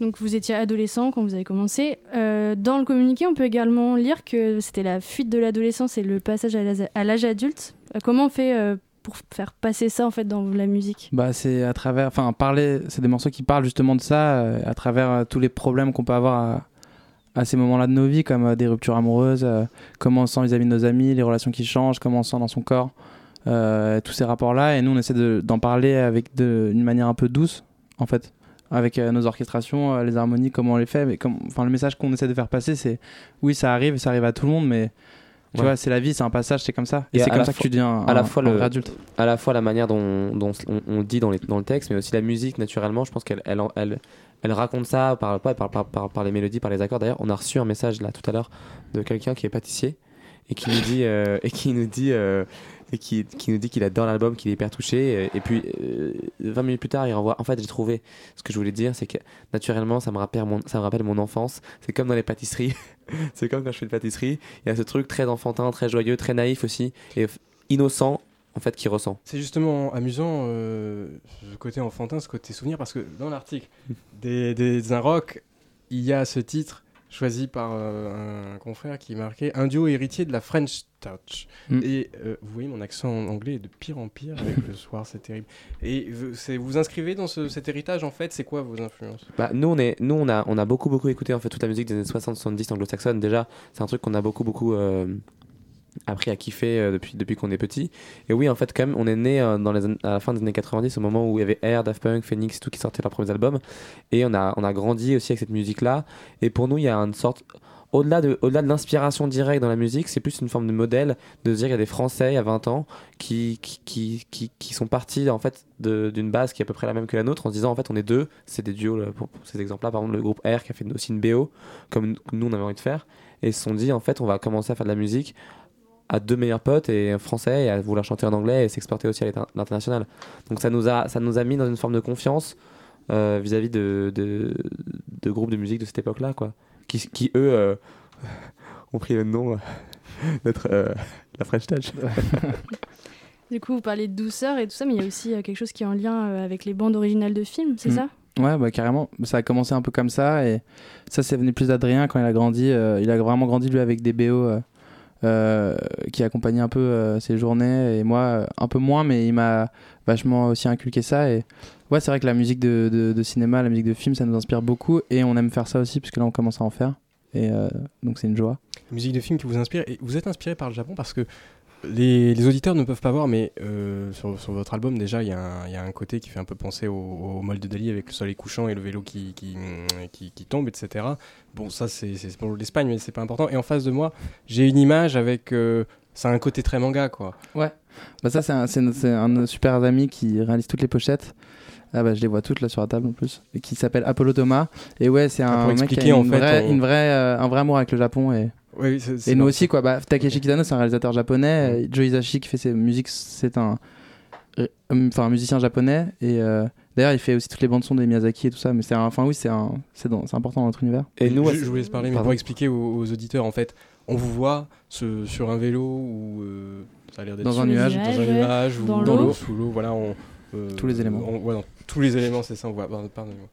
Donc vous étiez adolescent quand vous avez commencé. Euh, dans le communiqué, on peut également lire que c'était la fuite de l'adolescence et le passage à l'âge- adulte. Euh, comment on fait euh, pour faire passer ça en fait dans la musique? Bah, c'est à travers, enfin, parler, c'est des morceaux qui parlent justement de ça, euh, à travers euh, tous les problèmes qu'on peut avoir à, à ces moments-là de nos vies, comme euh, des ruptures amoureuses, euh, comment on se sent vis-à-vis de nos amis, les relations qui changent, comment on se sent dans son corps, euh, tous ces rapports-là. Et nous, on essaie de- d'en parler avec de- une manière un peu douce, en fait, avec nos orchestrations, les harmonies, comment on les fait. Mais enfin, le message qu'on essaie de faire passer, c'est oui, ça arrive, ça arrive à tout le monde, mais tu vois, c'est la vie, c'est un passage, c'est comme ça. Et, Et c'est comme ça que tu deviens un, à la fois le- adulte. à la fois la manière dont, dont on, on dit dans, les, dans le texte, mais aussi la musique, naturellement, je pense qu'elle elle, en- elle, elle raconte ça par, pas, par, par, par, par les mélodies, par les accords. D'ailleurs, on a reçu un message là tout à l'heure de quelqu'un qui est pâtissier et qui nous dit, euh, et qui nous dit, euh, et qui, nous dit qu'il adore l'album, qu'il est hyper touché. euh, Et puis, euh, 20 minutes plus tard, il renvoie. En fait, j'ai trouvé ce que je voulais dire, c'est que naturellement, ça me rappelle mon, ça me rappelle mon enfance. C'est comme dans les pâtisseries. [laughs] c'est comme quand je fais de pâtisserie. Il y a ce truc très enfantin, très joyeux, très naïf aussi, et innocent, en fait, qui ressent. C'est justement amusant euh, ce côté enfantin, ce côté souvenir, parce que dans l'article des, des Rock, il y a ce titre choisi par euh, un confrère qui marquait un duo héritier de la French Touch. Mm. Et euh, vous voyez, mon accent en anglais est de pire en pire avec le soir, c'est terrible. Et vous, vous inscrivez dans ce- cet héritage en fait, c'est quoi vos influences? Bah, nous, on, est, nous on, a, on a beaucoup, beaucoup écouté en fait, toute la musique des années 60-70 anglo-saxonne. Déjà, c'est un truc qu'on a beaucoup, beaucoup euh, appris à kiffer euh, depuis, depuis qu'on est petit. Et oui, en fait, quand même, on est né euh, à la fin des années 90, au moment où il y avait Air, Daft Punk, Phoenix, tout qui sortaient leurs premiers albums. Et on a, on a grandi aussi avec cette musique-là. Et pour nous, il y a une sorte. Au-delà de, au-delà de l'inspiration directe dans la musique, c'est plus une forme de modèle de se dire qu'il y a des Français a 20 ans qui, qui, qui, qui, qui sont partis en fait d'une base qui est à peu près la même que la nôtre en se disant en fait on est deux, c'est des duos là, pour, ces exemples-là. Par exemple, le groupe R qui a fait aussi une BO comme nous on avait envie de faire et se sont dit en fait on va commencer à faire de la musique à deux meilleurs potes et un français et à vouloir chanter en anglais et s'exporter aussi à l'international. Donc ça nous a, ça nous a mis dans une forme de confiance euh, vis-à-vis de, de, de groupes de musique de cette époque-là, quoi. Qui, qui eux euh, [laughs] ont pris le nom euh, d'être euh, la French Touch. [laughs] Du coup, vous parlez de douceur et tout ça, mais il y a aussi euh, quelque chose qui est en lien euh, avec les bandes originales de films, c'est Mm. ça? Ouais, bah carrément. Ça a commencé un peu comme ça et ça, c'est venu plus d'Adrien quand il a grandi. euh, il a vraiment grandi lui avec des BO euh, qui accompagnaient un peu euh, ses journées et moi euh, un peu moins, mais il m'a vachement aussi inculqué ça. Et ouais, c'est vrai que la musique de, de- cinéma, la musique de film, ça nous inspire beaucoup et on aime faire ça aussi puisque là on commence à en faire et donc c'est une joie. Musique de film qui vous inspire et vous êtes inspiré par le Japon parce que les, les auditeurs ne peuvent pas voir, mais euh, sur, sur votre album, déjà, il y, a un- il y a un côté qui fait un peu penser au, au de Dali avec le soleil couchant et le vélo qui, qui, qui, qui tombe, etc. Bon, ça, c'est pour l'Espagne, mais c'est pas important. Et en face de moi, j'ai une image avec. euh, ça a un côté très manga, quoi. Ouais. Bah ça, c'est un, un- super amis qui réalise toutes les pochettes. Ah bah je les vois toutes là sur la table en plus. Et qui s'appelle Apollo Thomas. Et ouais, c'est Ah, un mec qui a en une fait, vraie, on- une vraie, euh, un vrai amour avec le Japon. Et, Oui, c'est- c'est et nous aussi, quoi. Bah, Takeshi Kitano, c'est un réalisateur japonais. Joe Hisaishi qui fait ses musiques, c'est un, euh, enfin, un musicien japonais. Et euh, d'ailleurs, il fait aussi toutes les bandes son des Miyazaki et tout ça. Mais c'est un- enfin oui, c'est un- c'est dans- c'est important dans notre univers. Et nous, je, je vous laisse parler, mais Pardon. pour expliquer aux, aux auditeurs, en fait, on vous voit ce- sur un vélo ou euh, ça a l'air d'être Dans un nuage. dans un nuage ou Dans l'eau. sous l'eau, voilà. On, euh, Tous les éléments. on- ouais, dans tous les éléments, c'est ça. On voit. pardon, pardonnez-moi.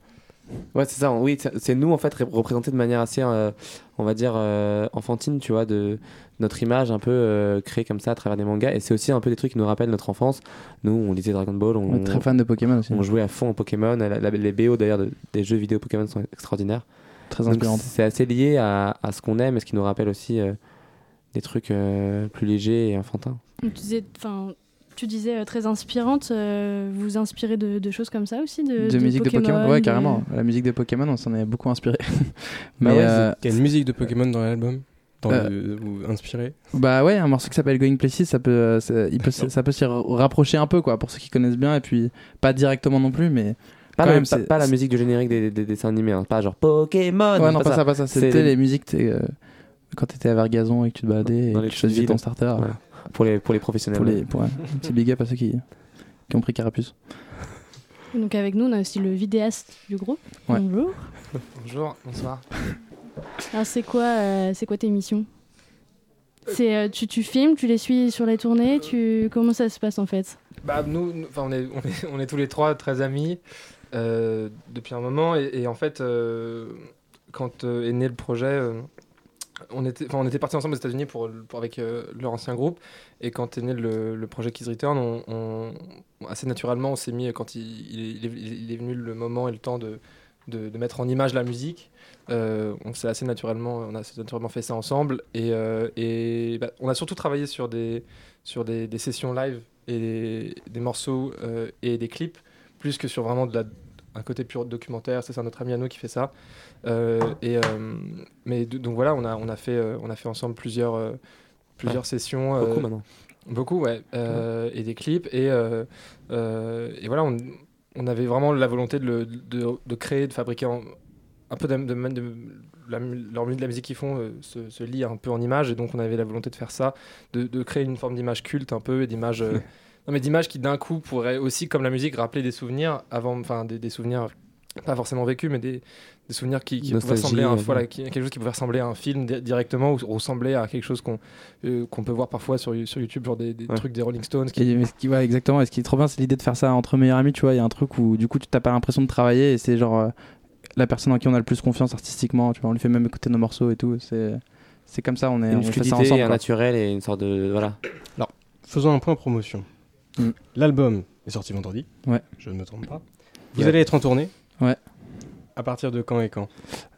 Ouais, c'est ça. Oui, c'est nous en fait ré- représentés de manière assez, euh, on va dire, euh, enfantine, tu vois, de notre image un peu euh, créée comme ça à travers des mangas. Et c'est aussi un peu des trucs qui nous rappellent notre enfance. Nous, on lisait Dragon Ball, on, est très fan de Pokémon aussi. on jouait à fond en Pokémon. La- la- les BO d'ailleurs de- des jeux vidéo Pokémon sont extraordinaires. Très Donc, inspirante. C'est assez lié à, à ce qu'on aime et ce qui nous rappelle aussi euh, des trucs euh, plus légers et enfantins. Tu disais, enfin, tu disais euh, très inspirante. euh, vous vous inspirez de, de choses comme ça aussi de, de musique de Pokémon, ouais, carrément. La musique de Pokémon, on s'en est beaucoup inspiré. [laughs] Bah Mais euh, Il y a une musique de Pokémon dans l'album dans Euh, le- vous inspiré bah ouais, un morceau qui s'appelle Going Places, ça peut, ça, il peut, ça peut s'y ra- rapprocher un peu, quoi, pour ceux qui connaissent bien, et puis pas directement non plus, mais Pas, quand la, même, pas, c'est- pas la musique du générique des, des- des dessins animés, hein. pas genre Pokémon. Ouais, non, pas ça, pas ça. C'était les- musiques euh, quand t'étais à Vergazon et que tu te baladais et Dans que tu choisissais petites ton starter. Ouais. Pour les, pour les professionnels. Pour les, pour, ouais, un [laughs] petit big up à ceux qui, qui ont pris Carapuce. Donc avec nous, on a aussi le vidéaste du groupe. Ouais. Bonjour. Bonjour, bonsoir. Alors c'est quoi, euh, c'est quoi tes missions? C'est euh, tu, tu filmes, tu les suis sur les tournées, tu comment ça se passe en fait? Bah, nous, nous- enfin, on, est, on, est, on est tous les trois très amis euh, depuis un moment. Et, et en fait, euh, quand euh, est né le projet, euh, on était, était partis ensemble aux États-Unis pour, avec euh, leur ancien groupe. Et quand est né le, le projet Kids Return, on, assez naturellement, on s'est mis, quand il, il est, venu le moment et le temps de, de, mettre en image la musique, euh, on s'est assez naturellement, on a assez naturellement fait ça ensemble. Et, euh, et bah, on a surtout travaillé sur des, sur des, sessions live et des, morceaux et des clips, plus que sur vraiment un côté pur documentaire. C'est notre ami Anno qui fait ça. Euh, et, euh, mais donc voilà, on a, on a, fait, euh, on a fait ensemble plusieurs, plusieurs Ouais. sessions. Beaucoup maintenant. Beaucoup, ouais. Et des clips. Et, et voilà, on, on avait vraiment la volonté de, le- de, de créer, de fabriquer en- un peu de, de, de- la, leur mu- de la musique qu'ils font euh, se, se lie un peu en images. Et donc, on avait la volonté de faire ça, de, de créer une forme d'image culte un peu, et d'image. euh, [laughs] non, mais d'image qui d'un coup pourrait aussi, comme la musique, rappeler des souvenirs avant, enfin des, des souvenirs pas forcément vécus, mais des, des souvenirs qui, qui pouvaient ressembler à un, voilà, qui- quelque chose qui pouvait ressembler à un film di- directement ou ressembler à quelque chose qu'on euh, qu'on peut voir parfois sur, sur YouTube, genre des, des Ouais. trucs des Rolling Stones. Et, mais ce qui, ouais, exactement. Et ce qui est trop bien, c'est l'idée de faire ça entre meilleurs amis. Tu vois, il y a un truc où du coup, tu t'as pas l'impression de travailler et c'est genre euh, la personne en qui on a le plus confiance artistiquement. Tu vois, on lui fait même écouter nos morceaux et tout. C'est c'est comme ça, on est Une on fait ça fluidité, ensemble. un naturel et une sorte de. Voilà. Alors, faisons un point promotion. Mm. L'album est sorti vendredi. Ouais. Je ne me trompe pas. Vous Ouais. allez être en tournée Ouais. À partir de quand et quand?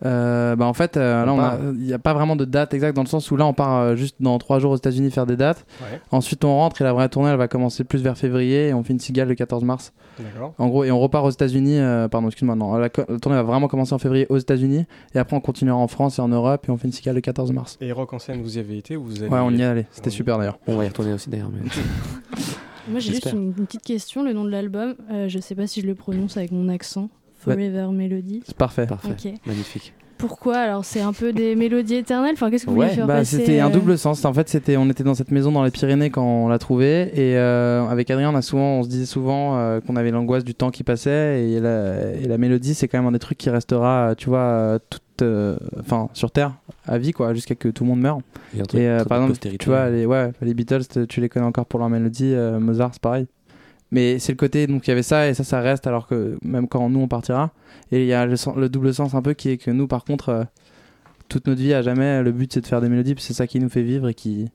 Euh, bah en fait, euh, On là, on a- part. il n'y a pas vraiment de date exacte dans le sens où là, on part euh, juste dans trois jours aux États-Unis faire des dates. Ouais. Ensuite, on rentre et la vraie tournée, elle va commencer plus vers février et on fait une cigale le 14 mars. D'accord. En gros, et on repart aux États-Unis. euh, pardon, excuse-moi, non. La, tournée va vraiment commencer en février aux États-Unis et après, on continuera en France et en Europe et on fait une cigale le 14 mars. Et Rock en scène, vous y avez été ou vous avez... Ouais, on y est allé. C'était super d'ailleurs. On va y retourner aussi d'ailleurs. Mais... [laughs] Moi j'ai juste une, une petite question, le nom de l'album, euh, je sais pas si je le prononce avec mon accent. Ouais. Forever Melody. C'est parfait. Parfait. Magnifique. Pourquoi alors c'est un peu des mélodies éternelles? Enfin qu'est-ce que vous Ouais, voulez faire bah, passer c'était un euh, double sens. En fait, c'était, on était dans cette maison dans les Pyrénées quand on l'a trouvée, et euh, avec Adrien, on a souvent, on se disait souvent euh, qu'on avait l'angoisse du temps qui passait, et la, et la mélodie, c'est quand même un des trucs qui restera, tu vois, toute, euh, enfin, sur Terre, à vie, quoi, jusqu'à que tout le monde meure. Et euh, très par exemple, tu vois, les, ouais, les Beatles, tu les connais encore pour leur mélodie, euh, Mozart, c'est pareil. Mais c'est le côté, donc il y avait ça, et ça, ça reste, alors que même quand nous on partira. Et il y a le, double sens un peu qui est que nous, par contre, euh, toute notre vie, à jamais, le but c'est de faire des mélodies, puis c'est ça qui nous fait vivre et qui.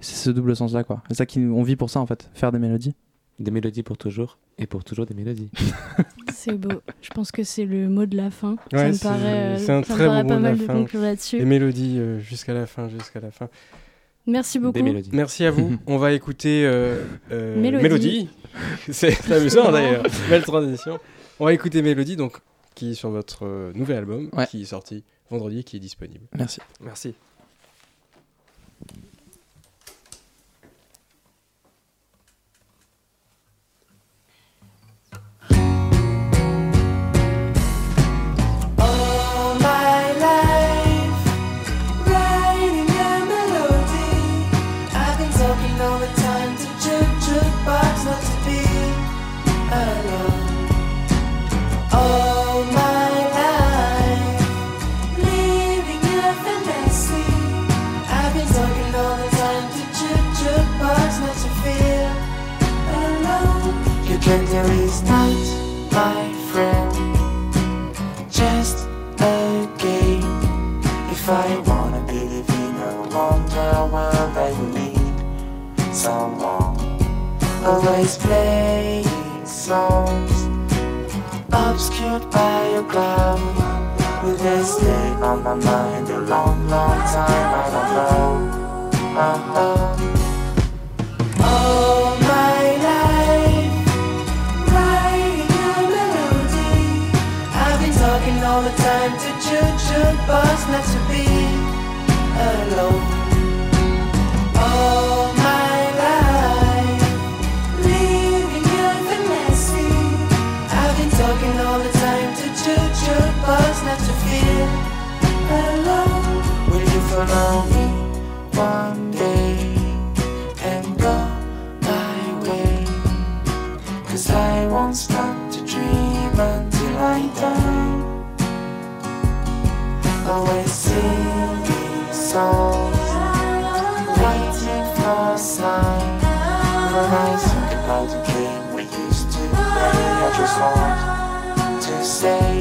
C'est ce double sens là, quoi. C'est ça qui nous... On vit pour ça, en fait, faire des mélodies. Des mélodies pour toujours et pour toujours des mélodies. [laughs] C'est beau. Je pense que c'est le mot de la fin. ça Ouais, me c'est- paraît, euh, c'est un ça me très paraît beau pas mot de mal la de fin. conclure là-dessus. Les mélodies euh, jusqu'à la fin, jusqu'à la fin. Merci beaucoup. Merci à vous. [laughs] On va écouter euh, euh, Mélodie. Mélodie. [laughs] C'est amusant d'ailleurs. [laughs] Belle transition. On va écouter Mélodie, donc, qui est sur votre euh, nouvel album, Ouais. qui est sorti vendredi et qui est disponible. Merci. Merci. My friend. just a game. If I wanna believe in a wonder world, I will need someone always playing songs obscured by a cloud. Will they stay on my mind a long, long time? I don't know. Uh-huh. One day and go my way? Cause I won't stop to dream until I die. Always singing songs, waiting for a sign. When I think about the game we used to play, I just want to say,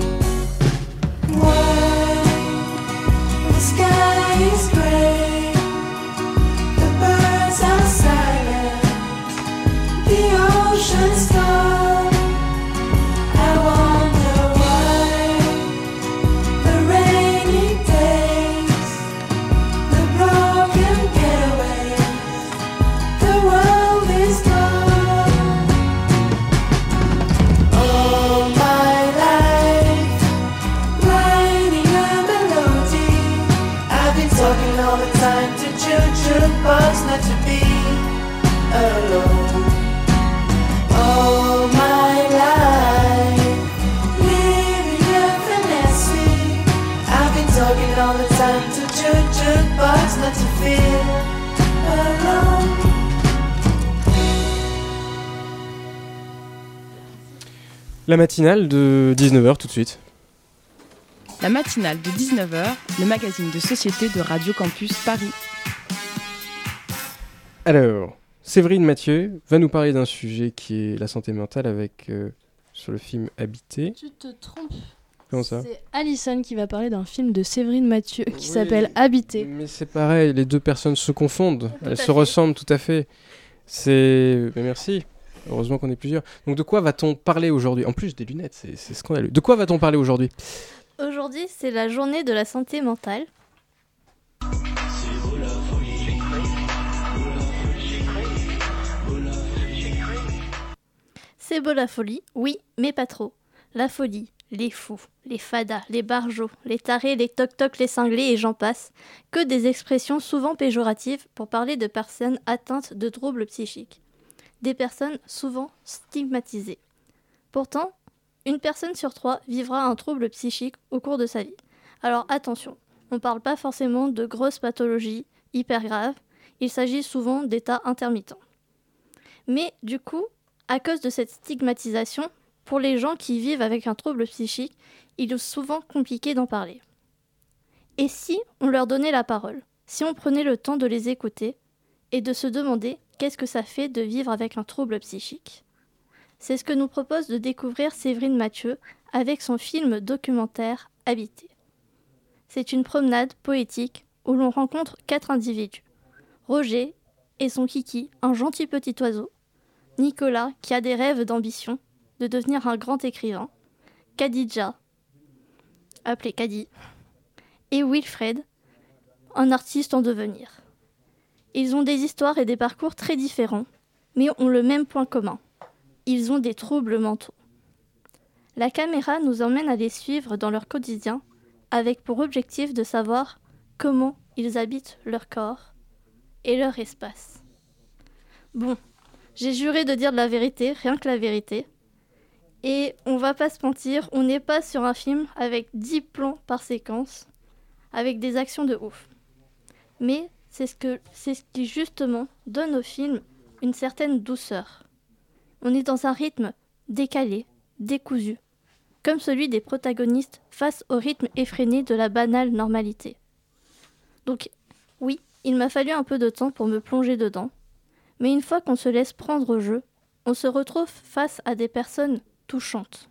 La matinale de 19h tout de suite. La matinale de 19h, le magazine de société de Radio Campus Paris. Alors, Séverine Mathieu va nous parler d'un sujet qui est la santé mentale avec euh, sur le film Habité. Tu te trompes. Comment ça C'est Alison qui va parler d'un film de Séverine Mathieu qui s'appelle Habité. Mais c'est pareil, les deux personnes se confondent, elles se fait. ressemblent tout à fait. C'est. Merci. Heureusement qu'on est plusieurs. Donc de quoi va-t-on parler aujourd'hui? En plus, des lunettes, c'est c'est scandaleux. De quoi va-t-on parler aujourd'hui? Aujourd'hui, c'est la journée de la santé mentale. C'est beau la folie, oui, mais pas trop. La folie, les fous, les fadas, les barjots, les tarés, les toc-toc, les cinglés et j'en passe, que des expressions souvent péjoratives pour parler de personnes atteintes de troubles psychiques. Des personnes souvent stigmatisées. Pourtant, une personne sur trois vivra un trouble psychique au cours de sa vie. Alors attention, on ne parle pas forcément de grosses pathologies hyper graves, il s'agit souvent d'états intermittents. Mais du coup, à cause de cette stigmatisation, pour les gens qui vivent avec un trouble psychique, il est souvent compliqué d'en parler. Et si on leur donnait la parole, si on prenait le temps de les écouter et de se demander qu'est-ce que ça fait de vivre avec un trouble psychique C'est ce que nous propose de découvrir Séverine Mathieu avec son film documentaire Habité. C'est une promenade poétique où l'on rencontre quatre individus. Roger et son kiki, un gentil petit oiseau. Nicolas, qui a des rêves d'ambition, de devenir un grand écrivain. Khadija, appelé Kadi. Et Wilfred, un artiste en devenir. Ils ont des histoires et des parcours très différents, mais ont le même point commun. Ils ont des troubles mentaux. La caméra nous emmène à les suivre dans leur quotidien, avec pour objectif de savoir comment ils habitent leur corps et leur espace. Bon, j'ai juré de dire de la vérité, rien que la vérité. Et on va pas se mentir, on n'est pas sur un film avec 10 plans par séquence, avec des actions de ouf. Mais c'est ce, qui justement donne au film une certaine douceur. On est dans un rythme décalé, décousu, comme celui des protagonistes face au rythme effréné de la banale normalité. Donc oui, il m'a fallu un peu de temps pour me plonger dedans, mais une fois qu'on se laisse prendre au jeu, on se retrouve face à des personnes touchantes,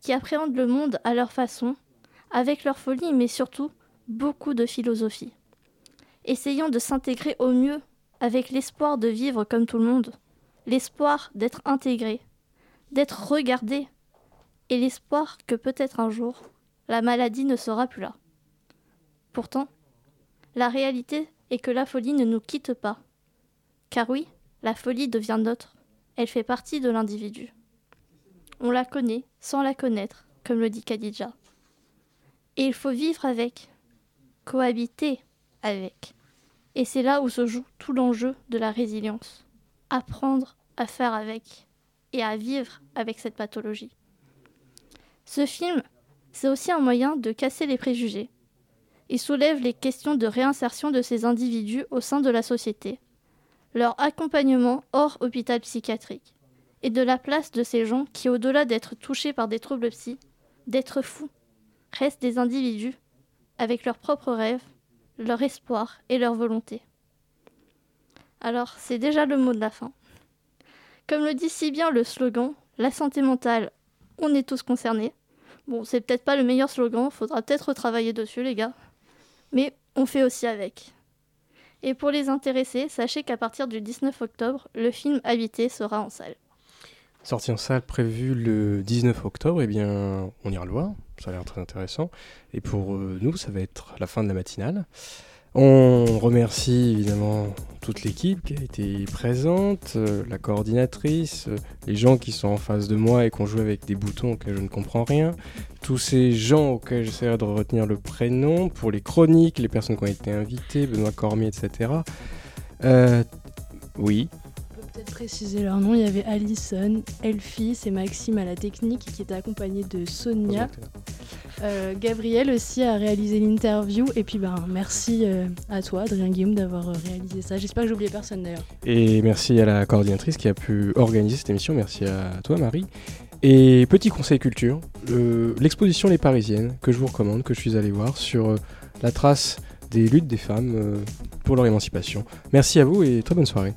qui appréhendent le monde à leur façon, avec leur folie, mais surtout beaucoup de philosophie. Essayons de s'intégrer au mieux avec l'espoir de vivre comme tout le monde, l'espoir d'être intégré, d'être regardé, et l'espoir que peut-être un jour, la maladie ne sera plus là. Pourtant, la réalité est que la folie ne nous quitte pas. Car oui, la folie devient nôtre, elle fait partie de l'individu. On la connaît sans la connaître, comme le dit Khadija. Et il faut vivre avec, cohabiter avec. Et c'est là où se joue tout l'enjeu de la résilience. Apprendre à faire avec et à vivre avec cette pathologie. Ce film, c'est aussi un moyen de casser les préjugés. Il soulève les questions de réinsertion de ces individus au sein de la société, leur accompagnement hors hôpital psychiatrique, et de la place de ces gens qui, au-delà d'être touchés par des troubles psy, d'être fous, restent des individus avec leurs propres rêves, leur espoir et leur volonté. Alors, c'est déjà le mot de la fin. Comme le dit si bien le slogan, la santé mentale, on est tous concernés. Bon, c'est peut-être pas le meilleur slogan, faudra peut-être travailler dessus, les gars. Mais on fait aussi avec. Et pour les intéressés, sachez qu'à partir du 19 octobre, le film Habité sera en salle. Sortie en salle prévue le 19 octobre, eh bien, on ira le voir. Ça a l'air très intéressant. Et pour euh, nous, ça va être la fin de la matinale. On remercie évidemment toute l'équipe qui a été présente, euh, la coordinatrice, euh, les gens qui sont en face de moi et qui ont joué avec des boutons auxquels je ne comprends rien, tous ces gens auxquels j'essaierai de retenir le prénom, pour les chroniques, les personnes qui ont été invitées, Benoît Cormier, etc. Oui, Peut-être préciser leur nom, il y avait Alison, Elfie et Maxime à la technique qui était accompagné de Sonia. Euh, Gabriel aussi a réalisé l'interview et puis ben merci euh, à toi Adrien Guillaume d'avoir euh, réalisé ça. J'espère que j'ai oublié personne d'ailleurs. Et merci à la coordinatrice qui a pu organiser cette émission. Merci à toi, Marie. Et petit conseil culture, le- l'exposition Les Parisiennes, que je vous recommande, que je suis allé voir, sur euh, la trace des luttes des femmes pour leur émancipation. Merci à vous et très bonne soirée.